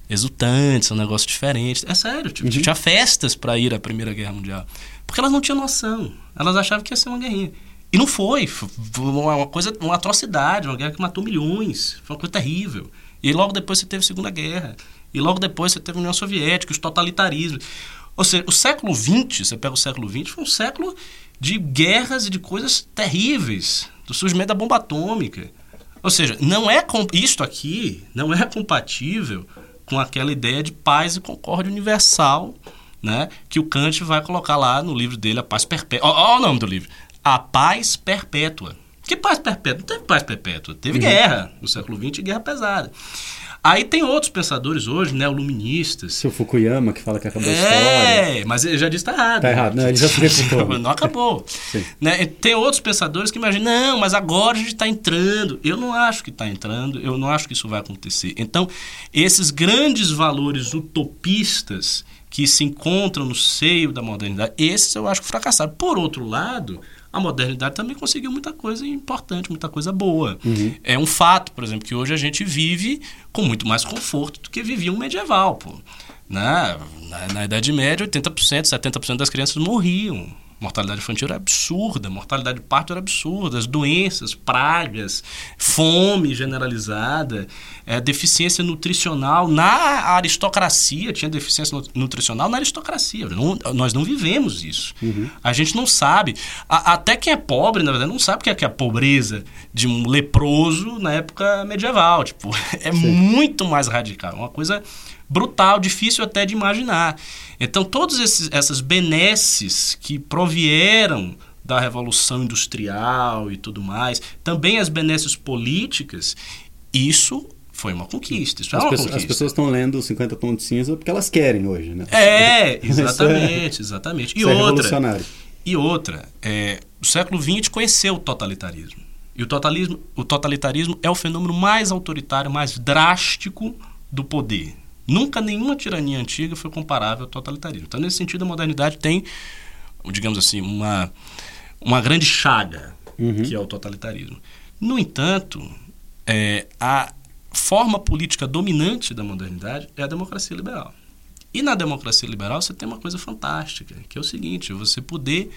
exultantes, um negócio diferente. É sério, tipo, uhum. tinha festas para ir à Primeira Guerra Mundial. Porque elas não tinham noção. Elas achavam que ia ser uma guerrinha. E não foi. Foi uma coisa, uma atrocidade, uma guerra que matou milhões. Foi uma coisa terrível. E logo depois você teve a Segunda Guerra. E logo depois você teve a União Soviética, os totalitarismos. Ou seja, o século XX, você pega o século XX, foi um século de guerras e de coisas terríveis, do surgimento da bomba atômica. Ou seja, não é isto aqui não é compatível com aquela ideia de paz e concórdia universal, né, que o Kant vai colocar lá no livro dele, A Paz Perpétua. Olha o nome do livro. A Paz Perpétua. Que paz perpétua? Não teve paz perpétua. Teve uhum. guerra no século XX e guerra pesada. Aí tem outros pensadores hoje, né, luministas. Seu Fukuyama, que fala que acabou é, a história. É, mas ele já disse que está errado. Está errado, não, ele já se refutou. não acabou. né? Tem outros pensadores que imaginam, não, mas agora a gente está entrando. Eu não acho que está entrando, eu não acho que isso vai acontecer. Então, esses grandes valores utopistas que se encontram no seio da modernidade, esses eu acho que fracassaram. Por outro lado, a modernidade também conseguiu muita coisa importante, muita coisa boa. Uhum. É um fato, por exemplo, que hoje a gente vive com muito mais conforto do que vivia um medieval. Pô. Na, na, na Idade Média, 80%, 70% das crianças morriam mortalidade infantil era absurda, mortalidade de parto era absurda, as doenças, pragas, fome generalizada, é, deficiência nutricional. Na aristocracia, tinha deficiência nutricional na aristocracia. Não, nós não vivemos isso. Uhum. A gente não sabe. A, até quem é pobre, na verdade, não sabe o que é, que é a pobreza de um leproso na época medieval. Tipo, é Sim. muito mais radical. Uma coisa brutal, difícil até de imaginar. Então, todas essas benesses que provieram da Revolução Industrial e tudo mais, também as benesses políticas, isso foi uma conquista. Isso as, é uma pessoas, conquista. as pessoas estão lendo 50 tons de cinza porque elas querem hoje, né? É, exatamente, é, exatamente. E é outra, e outra, é, o século XX conheceu o totalitarismo. E o totalitarismo, o totalitarismo é o fenômeno mais autoritário, mais drástico do poder. Nunca nenhuma tirania antiga foi comparável ao totalitarismo. Então, nesse sentido, a modernidade tem, digamos assim, uma, uma grande chaga, uhum. que é o totalitarismo. No entanto, é, a forma política dominante da modernidade é a democracia liberal. E na democracia liberal você tem uma coisa fantástica, que é o seguinte: você poder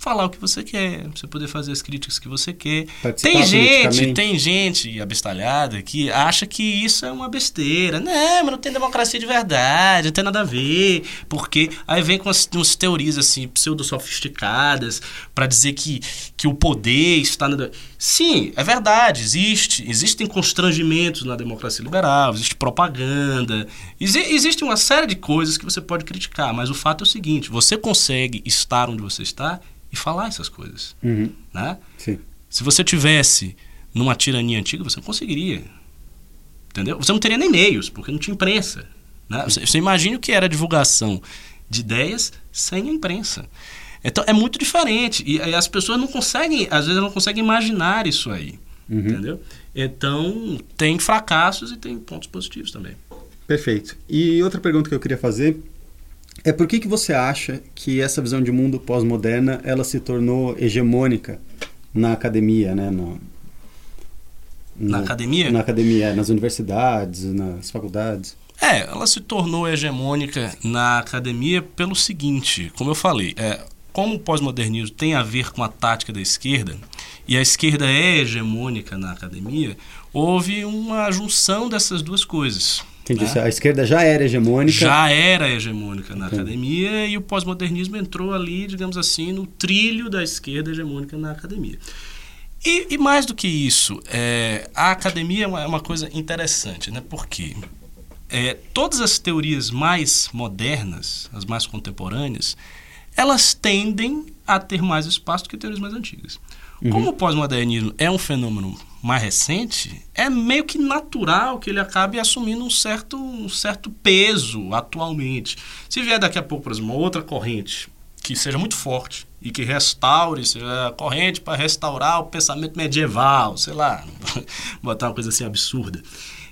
falar o que você quer, você poder fazer as críticas que você quer. Participar tem gente, tem gente abestalhada que acha que isso é uma besteira. Não, mas não tem democracia de verdade, não tem nada a ver, porque aí vem com as, umas teorias assim pseudo-sofisticadas para dizer que, que o poder está na Sim, é verdade, existe, existem constrangimentos na democracia liberal, existe propaganda, exi existe uma série de coisas que você pode criticar, mas o fato é o seguinte, você consegue estar onde você está e falar essas coisas. Uhum. Né? Sim. Se você tivesse numa tirania antiga, você não conseguiria. Entendeu? Você não teria nem meios, porque não tinha imprensa. Né? Você, você imagina o que era a divulgação de ideias sem a imprensa. Então é muito diferente. E, e as pessoas não conseguem, às vezes não conseguem imaginar isso aí. Uhum. Entendeu? Então tem fracassos e tem pontos positivos também. Perfeito. E outra pergunta que eu queria fazer é por que, que você acha que essa visão de mundo pós-moderna ela se tornou hegemônica na academia, né? No, no, na academia? Na academia, nas universidades, nas faculdades. É, ela se tornou hegemônica na academia pelo seguinte, como eu falei, é, como o pós-modernismo tem a ver com a tática da esquerda, e a esquerda é hegemônica na academia, houve uma junção dessas duas coisas. Disse, né? a esquerda já era hegemônica. Já era hegemônica na academia e o pós-modernismo entrou ali, digamos assim, no trilho da esquerda hegemônica na academia. E, e mais do que isso, é, a academia é uma, é uma, coisa interessante, né? Porque é, todas as teorias mais modernas, as mais contemporâneas, elas tendem a ter mais espaço do que teorias mais antigas. Uhum. Como o pós-modernismo é um fenômeno mais recente, é meio que natural que ele acabe assumindo um certo, um certo peso atualmente. Se vier daqui a pouco, por exemplo, uma outra corrente que seja muito forte e que restaure, seja corrente para restaurar o pensamento medieval, sei lá, botar uma coisa assim absurda.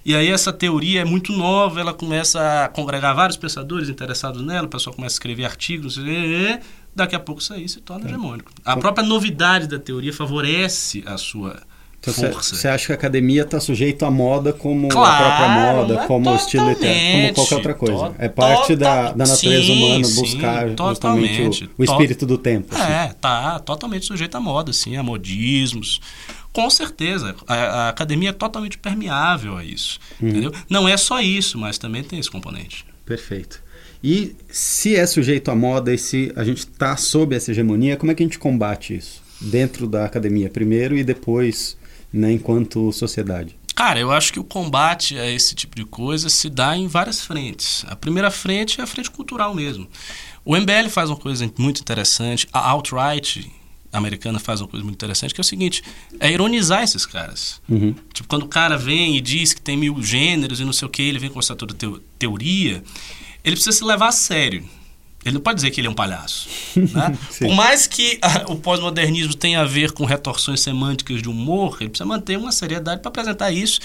E aí essa teoria é muito nova, ela começa a congregar vários pensadores interessados nela, o pessoal começa a escrever artigos, e daqui a pouco isso aí se torna é. hegemônico. A própria novidade da teoria favorece a sua então, força. Você acha que a academia está sujeita à moda como claro, a própria moda, como o estilo literário, como qualquer outra coisa? É parte da, da natureza sim, humana buscar sim, justamente o, o espírito do tempo. Assim. É, tá totalmente sujeito à moda, sim, a modismos. Com certeza, a, a academia é totalmente permeável a isso. Uhum. Entendeu? Não é só isso, mas também tem esse componente. Perfeito. E se é sujeito à moda e se a gente está sob essa hegemonia, como é que a gente combate isso? Dentro da academia primeiro e depois né, enquanto sociedade? Cara, eu acho que o combate a esse tipo de coisa se dá em várias frentes. A primeira frente é a frente cultural mesmo. O MBL faz uma coisa muito interessante, a Outright americana faz uma coisa muito interessante, que é o seguinte, é ironizar esses caras. Uhum. Tipo, quando o cara vem e diz que tem mil gêneros e não sei o que, ele vem com essa toda teoria, ele precisa se levar a sério. Ele não pode dizer que ele é um palhaço. Né? Por mais que a, o pós-modernismo tenha a ver com retorções semânticas de humor, ele precisa manter uma seriedade para apresentar isso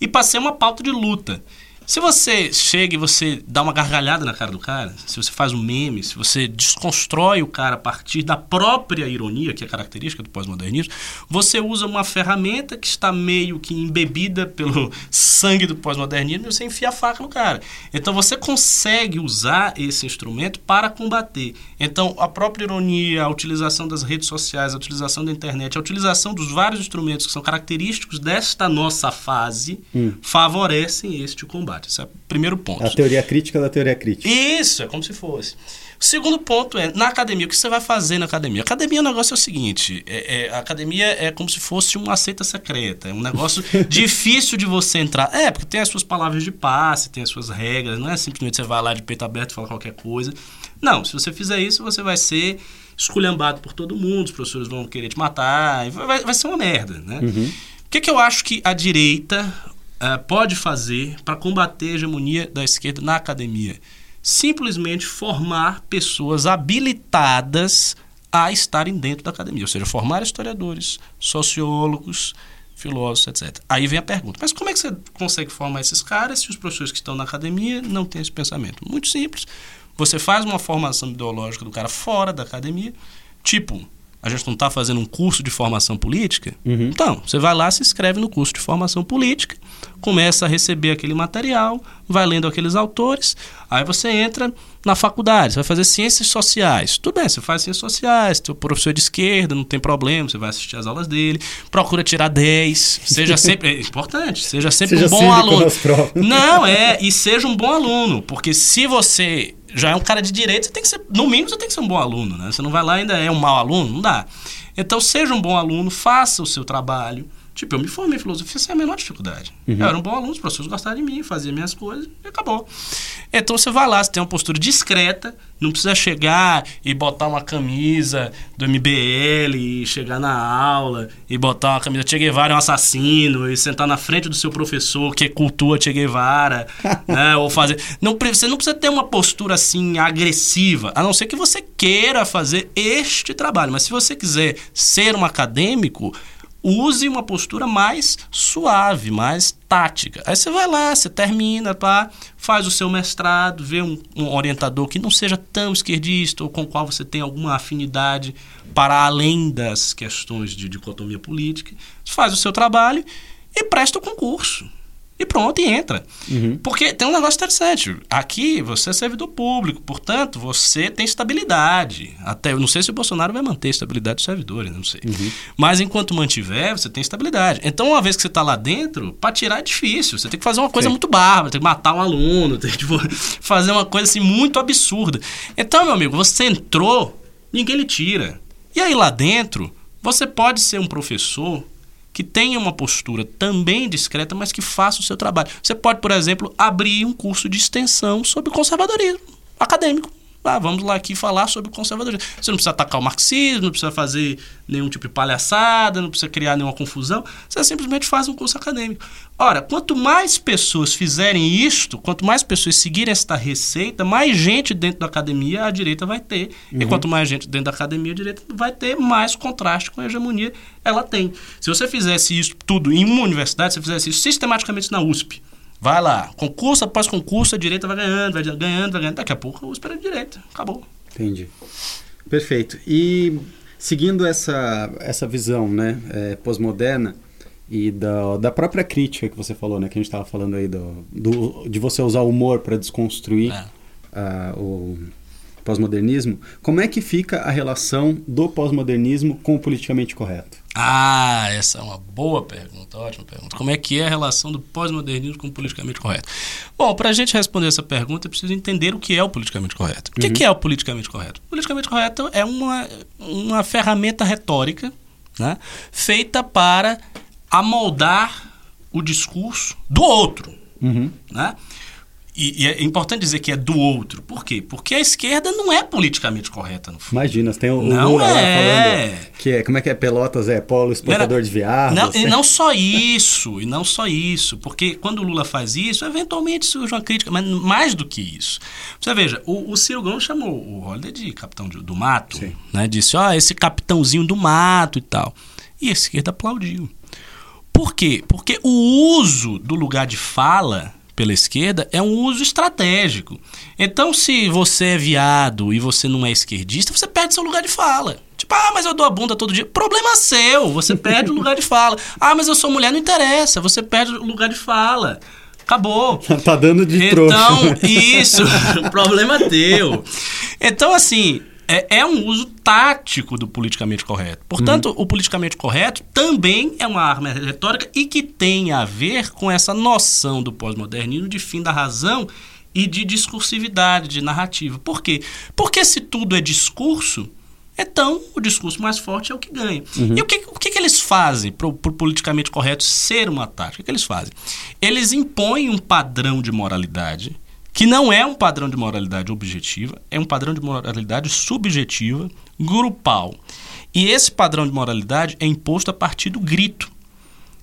e para ser uma pauta de luta. Se você chega e você dá uma gargalhada na cara do cara, se você faz um meme, se você desconstrói o cara a partir da própria ironia, que é característica do pós-modernismo, você usa uma ferramenta que está meio que embebida pelo sangue do pós-modernismo e você enfia a faca no cara. Então você consegue usar esse instrumento para combater. Então a própria ironia, a utilização das redes sociais, a utilização da internet, a utilização dos vários instrumentos que são característicos desta nossa fase hum. favorecem este combate. Esse é o primeiro ponto. A teoria crítica da teoria crítica. Isso, é como se fosse. O segundo ponto é, na academia, o que você vai fazer na academia? Academia, o negócio é o seguinte, é, é, a academia é como se fosse uma seita secreta, é um negócio difícil de você entrar. É, porque tem as suas palavras de passe, tem as suas regras, não é simplesmente você vai lá de peito aberto e falar qualquer coisa. Não, se você fizer isso, você vai ser esculhambado por todo mundo, os professores vão querer te matar, vai, vai ser uma merda, né? Uhum. O que, que eu acho que a direita uh, pode fazer para combater a hegemonia da esquerda na academia? Simplesmente formar pessoas habilitadas a estarem dentro da academia, ou seja, formar historiadores, sociólogos, filósofos, etc. Aí vem a pergunta: mas como é que você consegue formar esses caras se os professores que estão na academia não têm esse pensamento? Muito simples. Você faz uma formação ideológica do cara fora da academia, tipo a gente não está fazendo um curso de formação política? Uhum. Então, você vai lá, se inscreve no curso de formação política, começa a receber aquele material, vai lendo aqueles autores, aí você entra na faculdade, você vai fazer ciências sociais. Tudo bem, você faz ciências sociais, seu professor de esquerda, não tem problema, você vai assistir as aulas dele, procura tirar 10, seja sempre. É importante, seja sempre seja um bom aluno. Não, é, e seja um bom aluno, porque se você já é um cara de direito, você tem que ser, no mínimo, você tem que ser um bom aluno, né? Você não vai lá e ainda é um mau aluno, não dá. Então, seja um bom aluno, faça o seu trabalho. Tipo, eu me formei em filosofia sem a menor dificuldade. Uhum. Eu era um bom aluno, os professores gostavam de mim, fazia minhas coisas e acabou. Então você vai lá, você tem uma postura discreta, não precisa chegar e botar uma camisa do MBL e chegar na aula e botar uma camisa Che Guevara é um assassino e sentar na frente do seu professor que cultua Che Guevara, né? Ou fazer. Não, você não precisa ter uma postura assim agressiva, a não ser que você queira fazer este trabalho. Mas se você quiser ser um acadêmico, use uma postura mais suave, mais tática. Aí você vai lá, você termina, pá, faz o seu mestrado, vê um, um, orientador que não seja tão esquerdista ou com o qual você tem alguma afinidade para além das questões de dicotomia política, faz o seu trabalho e presta o concurso. E pronto, e entra. Uhum. Porque tem um negócio interessante. Aqui você é servidor público, portanto, você tem estabilidade. Até, eu não sei se o Bolsonaro vai manter a estabilidade dos servidores, não sei. Uhum. Mas enquanto mantiver, você tem estabilidade. Então, uma vez que você está lá dentro, para tirar é difícil. Você tem que fazer uma coisa Sim. muito bárbara, tem que matar um aluno, tem que tipo, fazer uma coisa assim muito absurda. Então, meu amigo, você entrou, ninguém lhe tira. E aí lá dentro, você pode ser um professor que tenha uma postura também discreta, mas que faça o seu trabalho. Você pode, por exemplo, abrir um curso de extensão sobre conservadorismo acadêmico. Ah, vamos lá aqui falar sobre conservadorismo. Você não precisa atacar o marxismo, não precisa fazer nenhum tipo de palhaçada, não precisa criar nenhuma confusão. Você simplesmente faz um curso acadêmico. Ora, quanto mais pessoas fizerem isto, quanto mais pessoas seguirem esta receita, mais gente dentro da academia a direita vai ter. Uhum. E quanto mais gente dentro da academia a direita vai ter, mais contraste com a hegemonia ela tem. Se você fizesse isso tudo em uma universidade, se você fizesse isso sistematicamente na USP, Vai lá, concurso após concurso, a direita vai ganhando, vai ganhando, vai ganhando. Daqui a pouco o espera a direita. Acabou. Entendi. Perfeito. E seguindo essa, essa visão né, é, pós-moderna e da, da própria crítica que você falou, né, que a gente estava falando aí do, do, de você usar o humor para desconstruir é. uh, o pós-modernismo, como é que fica a relação do pós-modernismo com o politicamente correto? Ah, essa é uma boa pergunta, ótima pergunta. Como é que é a relação do pós-modernismo com o politicamente correto? Bom, para a gente responder essa pergunta, é preciso entender o que é o politicamente correto. O que, uhum. que é o politicamente correto? O politicamente correto é uma, uma ferramenta retórica né, feita para amoldar o discurso do outro. Uhum. Né? E, e, é importante dizer que é do outro. Por quê? Porque a esquerda não é politicamente correta, no fundo. Imagina, tem o, não Lula é. lá falando que é, como é que é Pelotas é polo exportador de viados. Não, e não só isso, e não só isso, porque quando o Lula faz isso, eventualmente surge uma crítica, mas mais do que isso. Você veja, o, o Ciro Gomes chamou o Holliday de capitão de, do mato, Sim. né? Disse, ó, oh, esse capitãozinho do mato e tal. E a esquerda aplaudiu. Por quê? Porque o uso do lugar de fala pela esquerda é um uso estratégico. Então, se você é viado e você não é esquerdista, você perde seu lugar de fala. Tipo, ah, mas eu dou a bunda todo dia. Problema seu, você perde o lugar de fala. Ah, mas eu sou mulher, não interessa, você perde o lugar de fala. Acabou. tá dando de então, trouxa. Então, isso, problema teu. Então, assim, é, é, um uso tático do politicamente correto. Portanto, uhum. o politicamente correto também é uma arma retórica e que tem a ver com essa noção do pós-modernismo de fim da razão e de discursividade, de narrativa. Por quê? Porque se tudo é discurso, então o discurso mais forte é o que ganha. Uhum. E o, que, o que, que eles fazem para o politicamente correto ser uma tática? O que eles fazem? Eles impõem um padrão de moralidade que não é um padrão de moralidade objetiva, é um padrão de moralidade subjetiva, grupal. E esse padrão de moralidade é imposto a partir do grito.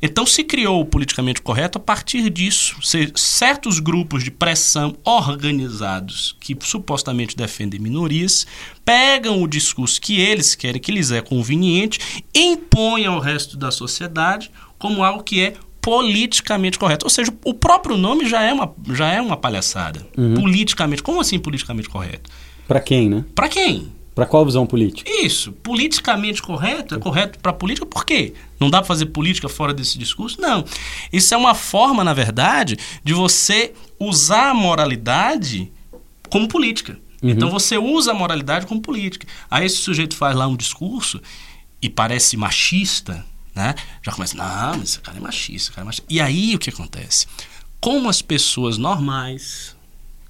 Então se criou o politicamente correto a partir disso. certos grupos de pressão organizados que supostamente defendem minorias pegam o discurso que eles querem, que lhes é conveniente, e impõem ao resto da sociedade como algo que é politicamente correto. Ou seja, o próprio nome já é uma, já é uma palhaçada. Uhum. Politicamente. Como assim politicamente correto? Para quem, né? Para quem? Para qual visão política? Isso. Politicamente correto é correto para política por quê? Não dá para fazer política fora desse discurso? Não. Isso é uma forma, na verdade, de você usar a moralidade como política. Uhum. Então você usa a moralidade como política. Aí esse sujeito faz lá um discurso e parece machista, né? Já começa, não, esse cara é machista, esse cara é machista. E aí o que acontece? Como as pessoas normais,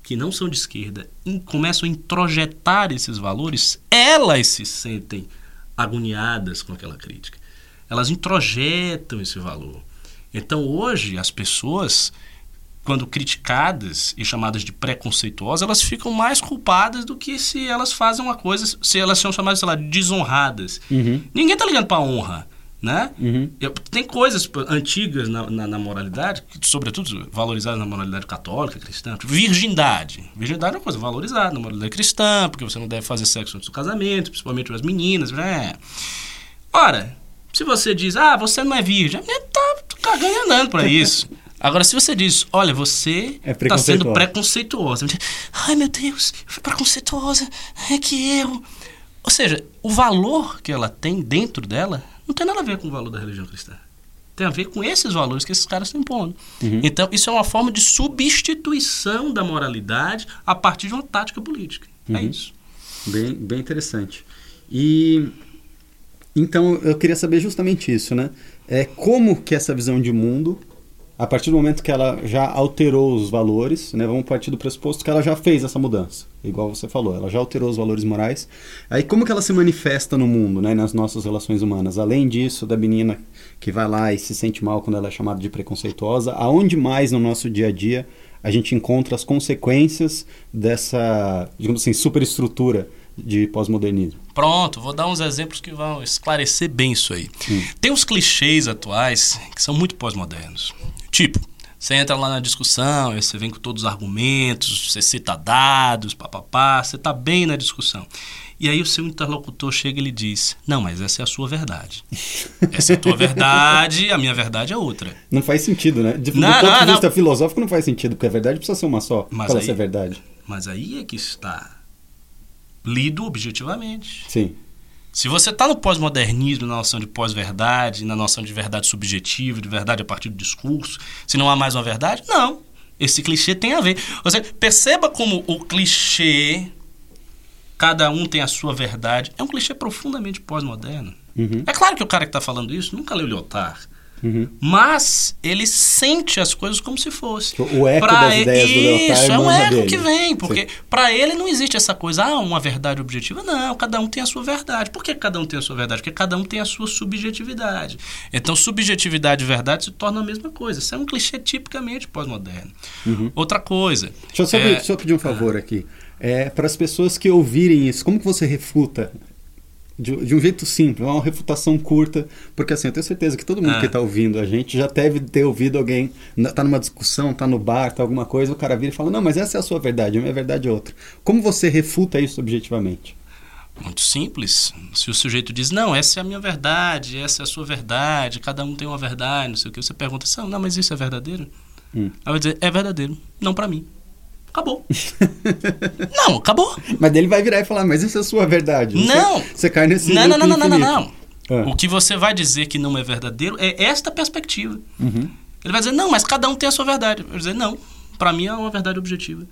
que não são de esquerda, in, começam a introjetar esses valores, elas se sentem agoniadas com aquela crítica. Elas introjetam esse valor. Então hoje as pessoas quando criticadas e chamadas de preconceituosas, elas ficam mais culpadas do que se elas fazem uma coisa, se elas são chamadas, sei lá, desonradas. Uhum. Ninguém tá ligando para honra né? Uhum. Eu, tem coisas antigas na, na, na, moralidade, sobretudo valorizadas na moralidade católica, cristã. Tipo, virgindade. Virgindade é uma coisa valorizada na moralidade cristã, porque você não deve fazer sexo antes do casamento, principalmente as meninas. Né? Ora, se você diz, ah, você não é virgem, a menina tá cagando e andando para isso. Agora, se você diz, olha, você está é sendo preconceituosa. Ai, meu Deus, preconceituosa, é que eu. Ou seja, o valor que ela tem dentro dela não tem nada a ver com o valor da religião cristã. Tem a ver com esses valores que esses caras estão impondo. Uhum. Então, isso é uma forma de substituição da moralidade a partir de uma tática política. É uhum. É isso. Bem, bem interessante. E então eu queria saber justamente isso, né? É como que essa visão de mundo a partir do momento que ela já alterou os valores, né, vamos partir do pressuposto que ela já fez essa mudança, igual você falou, ela já alterou os valores morais. Aí como que ela se manifesta no mundo, né, nas nossas relações humanas? Além disso, da menina que vai lá e se sente mal quando ela é chamada de preconceituosa, aonde mais no nosso dia a dia a gente encontra as consequências dessa, digamos assim, superestrutura de pós-modernismo? Pronto, vou dar uns exemplos que vão esclarecer bem isso aí. Hum. Tem uns clichês atuais que são muito pós-modernos. Tipo, você entra lá na discussão, você vem com todos os argumentos, você cita dados, papapá, você está bem na discussão. E aí o seu interlocutor chega e lhe diz: Não, mas essa é a sua verdade. Essa é a tua verdade, a minha verdade é outra. Não faz sentido, né? De, não, do ponto não, de vista não. filosófico não faz sentido, porque a verdade precisa ser uma só mas para aí, ser verdade. Mas aí é que está lido objetivamente. Sim. Se você está no pós-modernismo, na noção de pós-verdade, na noção de verdade subjetiva, de verdade a partir do discurso, se não há mais uma verdade, não. Esse clichê tem a ver. Você perceba como o clichê, cada um tem a sua verdade, é um clichê profundamente pós-moderno. Uhum. É claro que o cara que está falando isso nunca leu Lyotard. Uhum. Mas ele sente as coisas como se fosse. O eco pra das ele, ideias do Leotard Isso, é um eco dele. que vem, porque para ele não existe essa coisa, ah, uma verdade objetiva. Não, cada um tem a sua verdade. Por que cada um tem a sua verdade? Porque cada um tem a sua subjetividade. Então, subjetividade e verdade se tornam a mesma coisa. Isso é um clichê tipicamente pós-moderno. Uhum. Outra coisa... Deixa eu só, é... só pedir um favor ah. aqui. É, para as pessoas que ouvirem isso, como que você refuta de, de, um jeito simples, uma refutação curta, porque assim, eu tenho certeza que todo mundo ah. que está ouvindo a gente já deve ter ouvido alguém, está numa discussão, está no bar, está alguma coisa, o cara vira e fala, não, mas essa é a sua verdade, a minha verdade é outra. Como você refuta isso objetivamente? Muito simples. Se o sujeito diz, não, essa é a minha verdade, essa é a sua verdade, cada um tem uma verdade, não sei o que, você pergunta, não, mas isso é verdadeiro? Hum. Aí vai dizer, é verdadeiro, não para mim acabou. não, acabou. Mas ele vai virar e falar, mas isso é a sua verdade. Não. Você, você cai nesse Não, não, não, não, não, não, não. Ah. O que você vai dizer que não é verdadeiro é esta perspectiva. Uhum. Ele vai dizer, não, mas cada um tem a sua verdade. Eu vou dizer, não, para mim é uma verdade objetiva.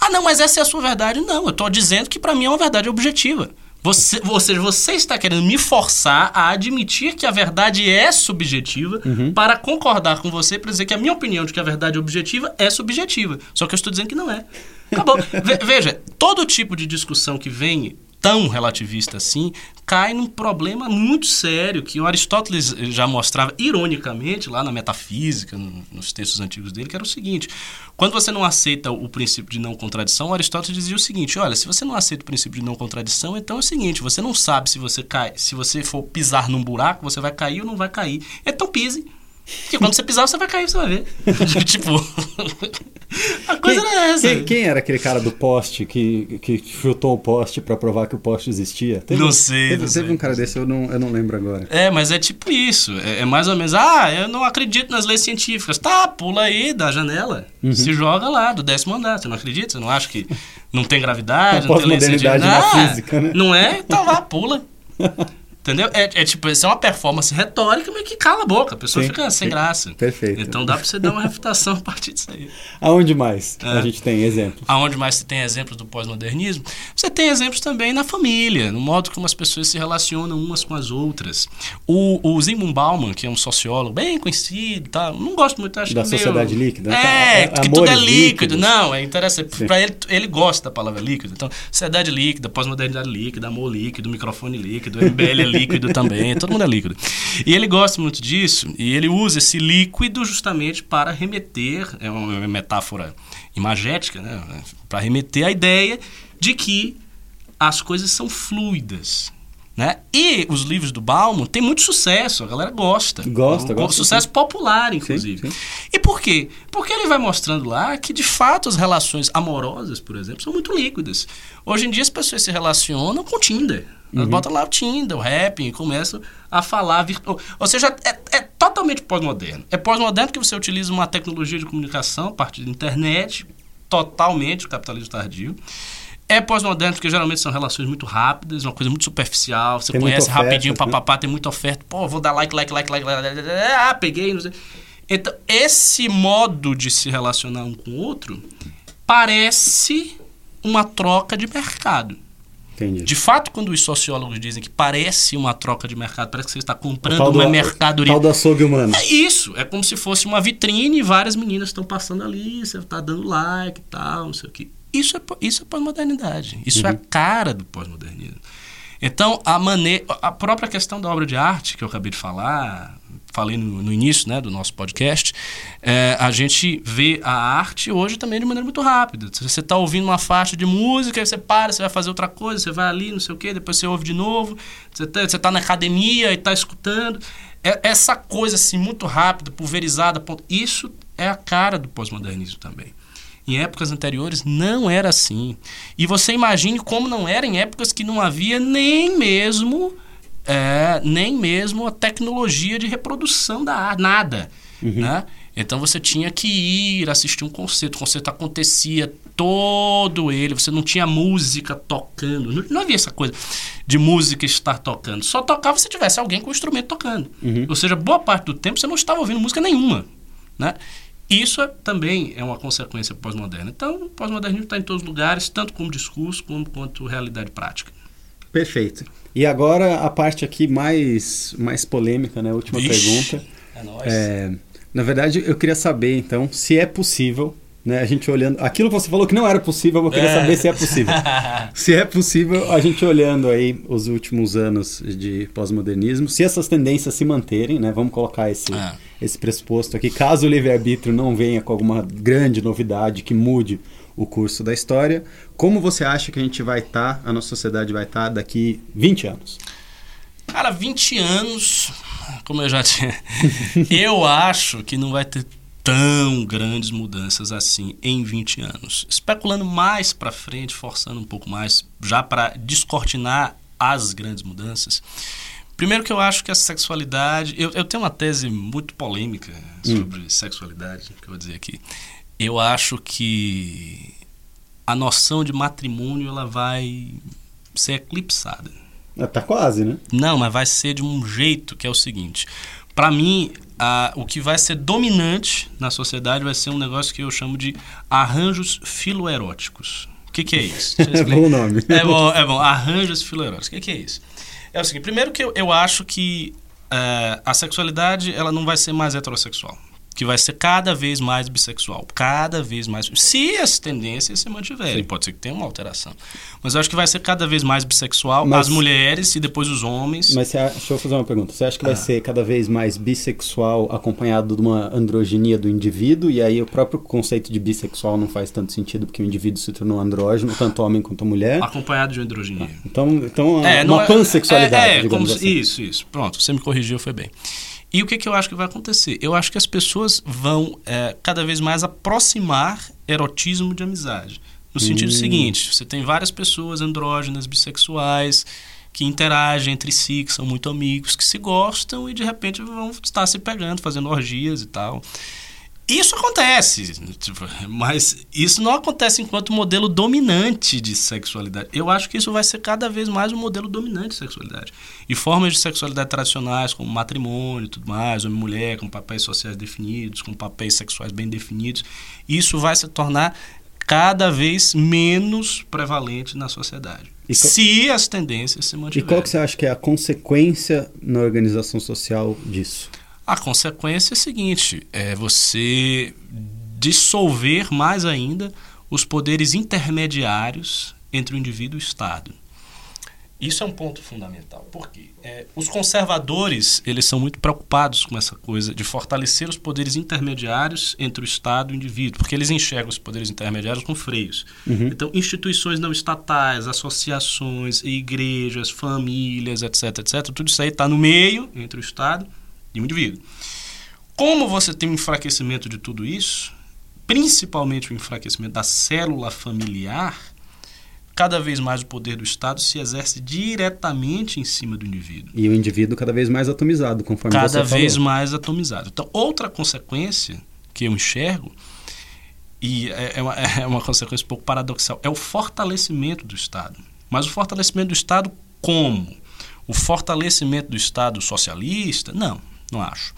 Ah, não, mas essa é a sua verdade. Não, eu estou dizendo que para mim é uma verdade objetiva. Você, ou seja, você está querendo me forçar a admitir que a verdade é subjetiva uhum. para concordar com você para dizer que a minha opinião de que a verdade é objetiva é subjetiva. Só que eu estou dizendo que não é. Acabou. Veja, todo tipo de discussão que vem tão relativista assim, cai num problema muito sério que o Aristóteles já mostrava ironicamente lá na metafísica, nos textos antigos dele, que era o seguinte: quando você não aceita o princípio de não contradição, Aristóteles dizia o seguinte: olha, se você não aceita o princípio de não contradição, então é o seguinte, você não sabe se você cai, se você for pisar num buraco, você vai cair ou não vai cair. Então pise. Porque quando você pisar, você vai cair, você vai ver. tipo. a coisa quem, era essa. Quem, quem, era aquele cara do poste que, que chutou o poste para provar que o poste existia? Teve, não sei. Teve, não teve um cara desse, eu não, eu não lembro agora. É, mas é tipo isso. É, é, mais ou menos, ah, eu não acredito nas leis científicas. Tá, pula aí da janela. Uhum. Se joga lá, do décimo andar. Você não acredita? Você não acha que não tem gravidade, não tem lei científica? Na ah, física, né? Não é? Então lá, pula. Entendeu? É, é, tipo, isso é uma performance retórica, mas que cala a boca. A pessoa sim, fica sem sim. graça. Perfeito. Então dá pra você dar uma refutação a partir disso aí. Aonde mais é. a gente tem exemplos? Aonde mais você tem exemplos do pós-modernismo? Você tem exemplos também na família, no modo como as pessoas se relacionam umas com as outras. O, o Zygmunt Bauman, que é um sociólogo bem conhecido, tá? não gosto muito, acho da que sociedade meio... líquida. É, tá, que tudo é líquido. Líquidos. Não, é interessante. Para ele, ele gosta da palavra líquido. Então, sociedade líquida, pós-modernidade líquida, amor líquido, microfone líquido, MBL é líquido também todo mundo é líquido. E ele gosta muito disso, e ele usa esse líquido justamente para remeter, é uma metáfora imagética, né? para remeter a ideia de que as coisas são fluidas. Né? E os livros do Bauman têm muito sucesso, a galera gosta. Gosta, um, gosta. Sucesso sim. popular, inclusive. Sim, sim. E por quê? Porque ele vai mostrando lá que, de fato, as relações amorosas, por exemplo, são muito líquidas. Hoje em dia as pessoas se relacionam com Tinder. Uhum. botam lá o Tinder, o rap, e começam a falar virtual. Ou seja, é, é totalmente pós-moderno. É pós-moderno porque você utiliza uma tecnologia de comunicação a partir da internet, totalmente o capitalismo tardio. É pós-moderno porque geralmente são relações muito rápidas, uma coisa muito superficial. Você tem conhece rapidinho, oferta, papapá, né? tem muita oferta. Pô, vou dar like, like, like, like, like, like, ah, peguei, não sei. Então, esse modo de se relacionar um com o outro parece uma troca de mercado. Entendi. De fato, quando os sociólogos dizem que parece uma troca de mercado, parece que você está comprando uma do, mercadoria. Tal do açougue humano. É isso. É como se fosse uma vitrine e várias meninas estão passando ali, você está dando like e tal, não sei o quê. Isso é, isso é pós-modernidade. Isso uhum. é a cara do pós-modernismo. Então, a maneira, a própria questão da obra de arte que eu acabei de falar, falei no, no início né, do nosso podcast, é, a gente vê a arte hoje também de maneira muito rápida. Você está ouvindo uma faixa de música, você para, você vai fazer outra coisa, você vai ali, não sei o quê, depois você ouve de novo, você está tá na academia e está escutando. É, essa coisa assim, muito rápida, pulverizada, isso é a cara do pós-modernismo também. Em épocas anteriores não era assim. E você imagine como não era em épocas que não havia nem mesmo é, nem mesmo a tecnologia de reprodução da arte, nada. Uhum. Né? Então você tinha que ir assistir um concerto. O concerto acontecia todo ele, você não tinha música tocando. Não, não havia essa coisa de música estar tocando. Só tocava se tivesse alguém com o instrumento tocando. Uhum. Ou seja, boa parte do tempo você não estava ouvindo música nenhuma. Né? Isso é, também é uma consequência pós-moderna. Então, o pós-modernismo está em todos os lugares, tanto como discurso como quanto realidade prática. Perfeito. E agora a parte aqui mais, mais polêmica, né? Última Vixe, pergunta. É nóis. É, na verdade, eu queria saber, então, se é possível né? A gente olhando. Aquilo que você falou que não era possível, eu queria é. saber se é possível. se é possível, a gente olhando aí os últimos anos de pós-modernismo, se essas tendências se manterem, né? Vamos colocar esse, é. esse pressuposto aqui. Caso o livre-arbítrio não venha com alguma grande novidade que mude o curso da história, como você acha que a gente vai estar, tá, a nossa sociedade vai estar tá daqui 20 anos? Cara, 20 anos, como eu já tinha. eu acho que não vai ter tão grandes mudanças assim em 20 anos. Especulando mais para frente, forçando um pouco mais, já para descortinar as grandes mudanças. Primeiro que eu acho que a sexualidade... Eu, eu tenho uma tese muito polêmica hum. sobre hum. sexualidade, que eu vou dizer aqui. Eu acho que a noção de matrimônio ela vai ser eclipsada. Tá quase, né? Não, mas vai ser de um jeito que é o seguinte. Para mim, a, o que vai ser dominante na sociedade vai ser um negócio que eu chamo de arranjos filoeróticos. O que, que é isso? é bom nome. É bom, é bom. Arranjos filoeróticos. O que, que é isso? É o seguinte, primeiro que eu, eu acho que uh, a sexualidade ela não vai ser mais heterossexual que vai ser cada vez mais bissexual, cada vez mais. Se as tendências se mantiverem, Sim. pode ser que tenha uma alteração. Mas eu acho que vai ser cada vez mais bissexual, mas, as mulheres e depois os homens. Mas você, deixa eu fazer uma pergunta. Você acha que vai ah. ser cada vez mais bissexual acompanhado de uma androginia do indivíduo? E aí o próprio conceito de bissexual não faz tanto sentido porque o indivíduo se tornou andrógeno, tanto homem quanto mulher? Acompanhado de androginia. Ah, então, então é, uma é- pansexualidade, é, é, digamos assim. Isso, isso. Pronto, você me corrigiu, foi bem. E o que, que eu acho que vai acontecer? Eu acho que as pessoas vão é, cada vez mais aproximar erotismo de amizade. No sentido hum. seguinte: você tem várias pessoas andrógenas, bissexuais, que interagem entre si, que são muito amigos, que se gostam e de repente vão estar se pegando, fazendo orgias e tal. Isso acontece, tipo, mas isso não acontece enquanto modelo dominante de sexualidade. Eu acho que isso vai ser cada vez mais um modelo dominante de sexualidade. E formas de sexualidade tradicionais, como matrimônio e tudo mais, homem e mulher, com papéis sociais definidos, com papéis sexuais bem definidos, isso vai se tornar cada vez menos prevalente na sociedade. E se as tendências se mantiverem. E qual que você acha que é a consequência na organização social disso? A consequência é a seguinte: é você dissolver mais ainda os poderes intermediários entre o indivíduo e o Estado. Isso é um ponto fundamental, porque é, os conservadores eles são muito preocupados com essa coisa de fortalecer os poderes intermediários entre o Estado e o indivíduo, porque eles enxergam os poderes intermediários com freios. Uhum. Então, instituições não estatais, associações, igrejas, famílias, etc., etc., tudo isso aí está no meio entre o Estado de um indivíduo. Como você tem um enfraquecimento de tudo isso, principalmente o enfraquecimento da célula familiar, cada vez mais o poder do Estado se exerce diretamente em cima do indivíduo. E o indivíduo cada vez mais atomizado, conforme cada você vez mais atomizado. Então, outra consequência que eu enxergo e é, é uma, é uma consequência um pouco paradoxal, é o fortalecimento do Estado. Mas o fortalecimento do Estado como? O fortalecimento do Estado socialista? Não, não acho.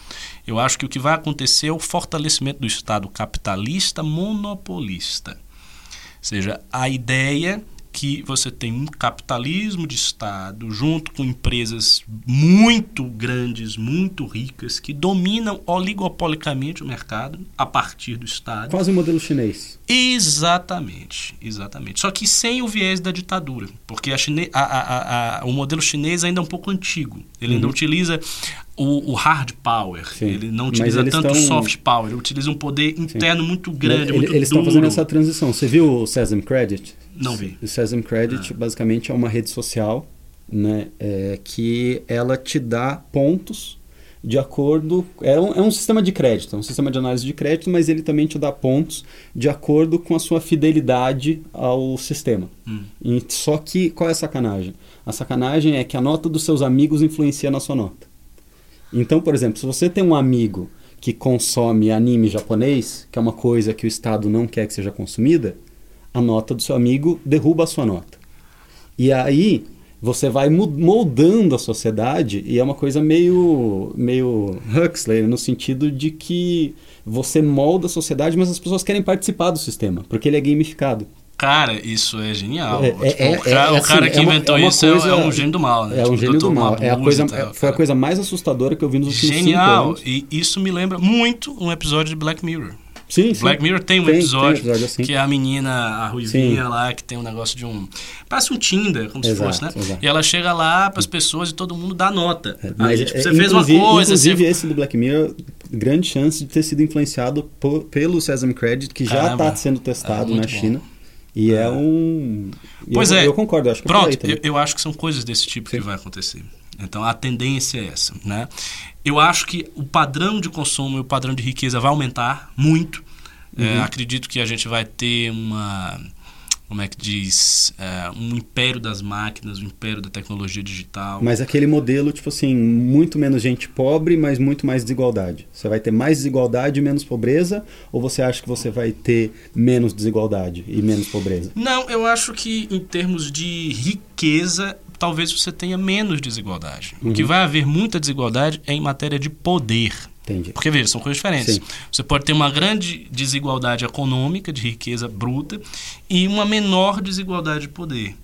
Eu acho que o que vai acontecer é o fortalecimento do Estado capitalista monopolista. Ou seja, a ideia que você tem um capitalismo de Estado junto com empresas muito grandes, muito ricas, que dominam oligopolicamente o mercado a partir do Estado. Quase o modelo chinês. Exatamente, exatamente. Só que sem o viés da ditadura, porque a, a, a, o modelo chinês ainda é um pouco antigo. Ele uhum. ainda utiliza o, o, hard power. Sim. Ele não utiliza tanto o soft power. Ele utiliza um poder interno Sim. muito grande, Ele, muito Eles estão fazendo essa transição. Você viu o Sesame Credit? Não vi. O Sesame Credit ah. basicamente é uma rede social né, é, que ela te dá pontos de acordo. É um, é um sistema de crédito, é um sistema de análise de crédito, mas ele também te dá pontos de acordo com a sua fidelidade ao sistema. Hum. E, só que qual é a sacanagem? A sacanagem é que a nota dos seus amigos influencia na sua nota. Então, por exemplo, se você tem um amigo que consome anime japonês, que é uma coisa que o Estado não quer que seja consumida, a nota do seu amigo derruba a sua nota. E aí você vai moldando a sociedade e é uma coisa meio meio Huxley no sentido de que você molda a sociedade, mas as pessoas querem participar do sistema, porque ele é gamificado. Cara, isso é genial. É, tipo, é, o, cara, é, o cara assim, que é inventou uma, isso coisa, é, um gênio do mal, né? É um tipo, gênio do mal. É a coisa, tal, foi a coisa mais assustadora que eu vi nos últimos Genial. E isso me lembra muito um episódio de Black Mirror. Sim, sim. Black Mirror tem um tem, episódio, tem episódio assim. que é a menina, a ruivinha sim. lá, que tem um negócio de um. Parece um Tinder, como exato, se fosse, né? Exato. E ela chega lá para as pessoas e todo mundo dá nota. É, mas Aí, tipo, você fez uma coisa. Inclusive, você... esse do Black Mirror, grande chance de ter sido influenciado por, pelo Sesame Credit, que já está sendo testado é, na China. E é, é um. Pois eu, é. Eu concordo, eu acho que Pronto, eu, eu, acho que são coisas desse tipo Sim. que vai acontecer. Então a tendência é essa, né? Eu acho que o padrão de consumo e o padrão de riqueza vai aumentar muito. É, uhum. É, acredito que a gente vai ter uma como é que diz, é, um império das máquinas, um império da tecnologia digital. Mas aquele modelo, tipo assim, muito menos gente pobre, mas muito mais desigualdade. Você vai ter mais desigualdade e menos pobreza? Ou você acha que você vai ter menos desigualdade e menos pobreza? Não, eu acho que em termos de riqueza, talvez você tenha menos desigualdade. Uhum. O que vai haver muita desigualdade é em matéria de poder. Entendi. Porque, veja, são coisas diferentes. Sim. Você pode ter uma grande desigualdade econômica, de riqueza bruta, e uma menor desigualdade de poder.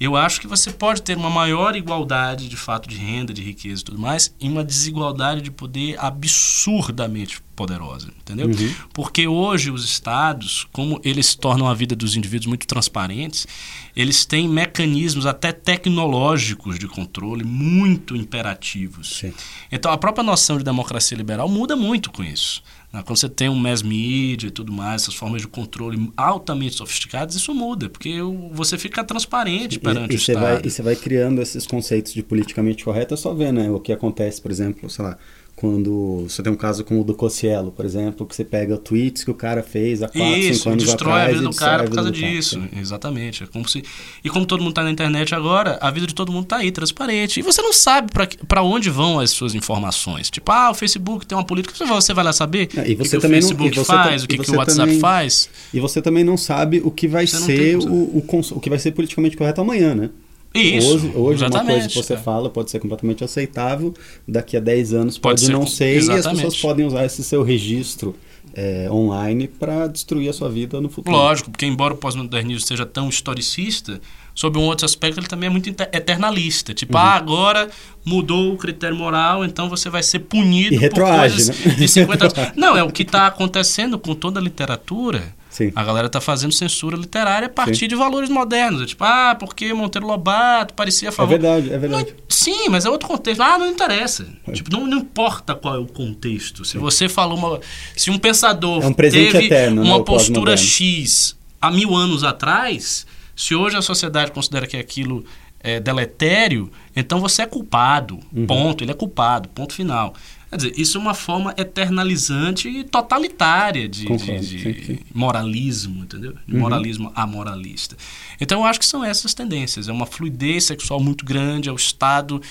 Eu acho que você pode ter uma maior igualdade de fato de renda, de riqueza e tudo mais, e uma desigualdade de poder absurdamente poderosa, entendeu? Uhum. Porque hoje os estados, como eles tornam a vida dos indivíduos muito transparentes, eles têm mecanismos até tecnológicos de controle muito imperativos. Sim. Então a própria noção de democracia liberal muda muito com isso. Né? Quando você tem um mass media e tudo mais, essas formas de controle altamente sofisticadas, isso muda, porque você fica transparente perante e, e o Estado. Vai, e você vai criando esses conceitos de politicamente correto, é só ver né, o que acontece, por exemplo, sei lá, quando você tem um caso como o do Cossielo, por exemplo, que você pega tweets que o cara fez há 4, 5 anos destrói atrás. a vida do cara por causa disso. Cara. Exatamente. É como se... E como todo mundo está na internet agora, a vida de todo mundo está aí, transparente. E você não sabe para onde vão as suas informações. Tipo, ah, o Facebook tem uma política, você vai lá saber é, e você o que, também o Facebook não, faz, o que, que o WhatsApp também, faz. E você também não sabe o que vai você ser o, o, o que vai ser politicamente correto amanhã, né? Isso, hoje, hoje uma coisa que você é. fala pode ser completamente aceitável, daqui a 10 anos pode, pode não ser, exatamente. e as pessoas podem usar esse seu registro é, online para destruir a sua vida no futuro. Lógico, porque embora o pós-modernismo seja tão historicista, sob um outro aspecto ele também é muito eternalista. Tipo, uhum. ah, agora mudou o critério moral, então você vai ser punido e por coisas né? de 50 anos. Não, é o que está acontecendo com toda a literatura Sim. A galera tá fazendo censura literária a partir Sim. de valores modernos. Tipo, ah, porque Monteiro Lobato parecia a favor. É verdade, é verdade. Não, sim, mas é outro contexto. Ah, não interessa. É. Tipo, não, não, importa qual é o contexto. Se você falou uma. Se um pensador é um teve eterno, uma né, postura X há mil anos atrás, se hoje a sociedade considera que aquilo é deletério, então você é culpado. Uhum. Ponto. Ele é culpado. Ponto final. Quer dizer, isso é uma forma eternalizante e totalitária de, Concordo, de, de sim, sim. moralismo, entendeu? De uhum. moralismo amoralista. Então, eu acho que são essas tendências. É uma fluidez sexual muito grande, é o Estado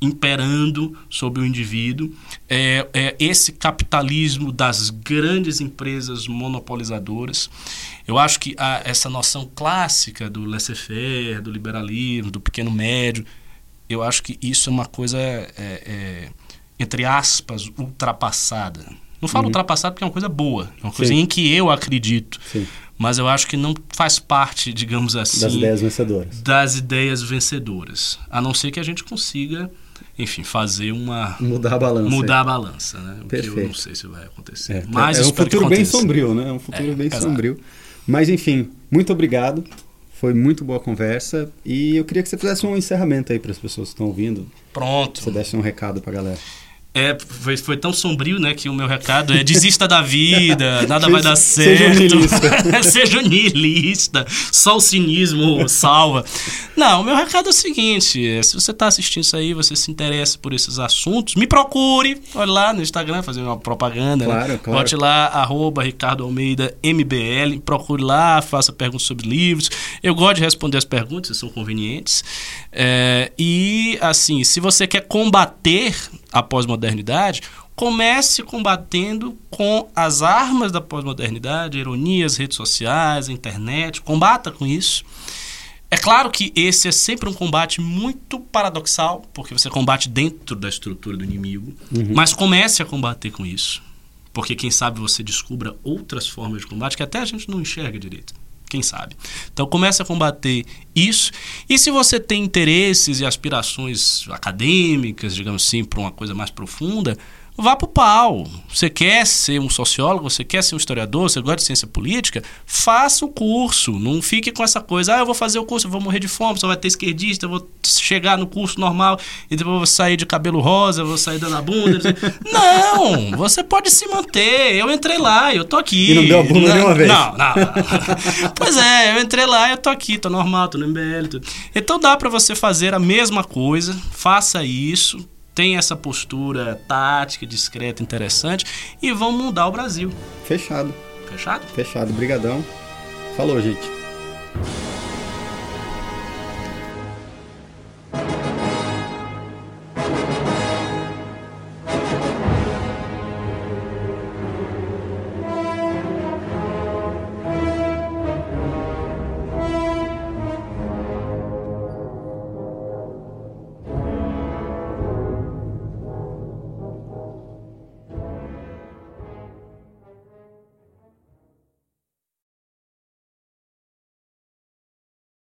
imperando sobre o indivíduo, é, é, esse capitalismo das grandes empresas monopolizadoras. Eu acho que a, essa noção clássica do laissez-faire, do liberalismo, do pequeno médio, eu acho que isso é uma coisa, é, é, entre aspas, ultrapassada. Não falo uhum. ultrapassada porque é uma coisa boa, é uma coisa Sim. em que eu acredito. Sim. Mas eu acho que não faz parte, digamos assim. Das ideias vencedoras. Das ideias vencedoras. A não ser que a gente consiga enfim, fazer uma. Mudar a balança. Mudar a balança, né? O Perfeito. que eu não sei se vai acontecer. É, Mas é um futuro bem sombrio, né? É um futuro é, bem exato. sombrio. Mas, enfim, muito obrigado. Foi muito boa a conversa. E eu queria que você fizesse um encerramento aí para as pessoas que estão ouvindo. Pronto. Você desse um recado para a galera. É, foi, foi tão sombrio, né, que o meu recado é desista da vida, nada vai dar certo. Seja niilista. Seja niilista. Só o cinismo salva. Não, o meu recado é o seguinte: é, se você está assistindo isso aí, você se interessa por esses assuntos, me procure. Olha lá no Instagram, fazer uma propaganda. Claro, né? claro. Bote lá, arroba Ricardo Almeida MBL. Procure lá, faça perguntas sobre livros. Eu gosto de responder as perguntas, são convenientes. É, e, assim, se você quer combater a pós-modernidade, comece combatendo com as armas da pós-modernidade, ironias, redes sociais, internet, combata com isso. É claro que esse é sempre um combate muito paradoxal, porque você combate dentro da estrutura do inimigo, uhum. mas comece a combater com isso. Porque quem sabe você descubra outras formas de combate que até a gente não enxerga direito. Quem sabe? Então comece a combater isso. E se você tem interesses e aspirações acadêmicas, digamos assim, para uma coisa mais profunda, vá pro pau. Você quer ser um sociólogo, você quer ser um historiador, você gosta de ciência política, faça o curso. Não fique com essa coisa, ah, eu vou fazer o curso, eu vou morrer de fome, só vai ter esquerdista, eu vou chegar no curso normal e depois eu vou sair de cabelo rosa, eu vou sair dando a bunda. não, você pode se manter. Eu entrei lá, eu tô aqui. E não deu a bunda nenhuma vez. Não, não, não. pois é, eu entrei lá, eu tô aqui, tô normal, tô no MBL. Tudo. Então dá para você fazer a mesma coisa, faça isso tem essa postura tática, discreta, interessante e vão mudar o Brasil. Fechado. Fechado? Fechado. Brigadão. Falou, gente.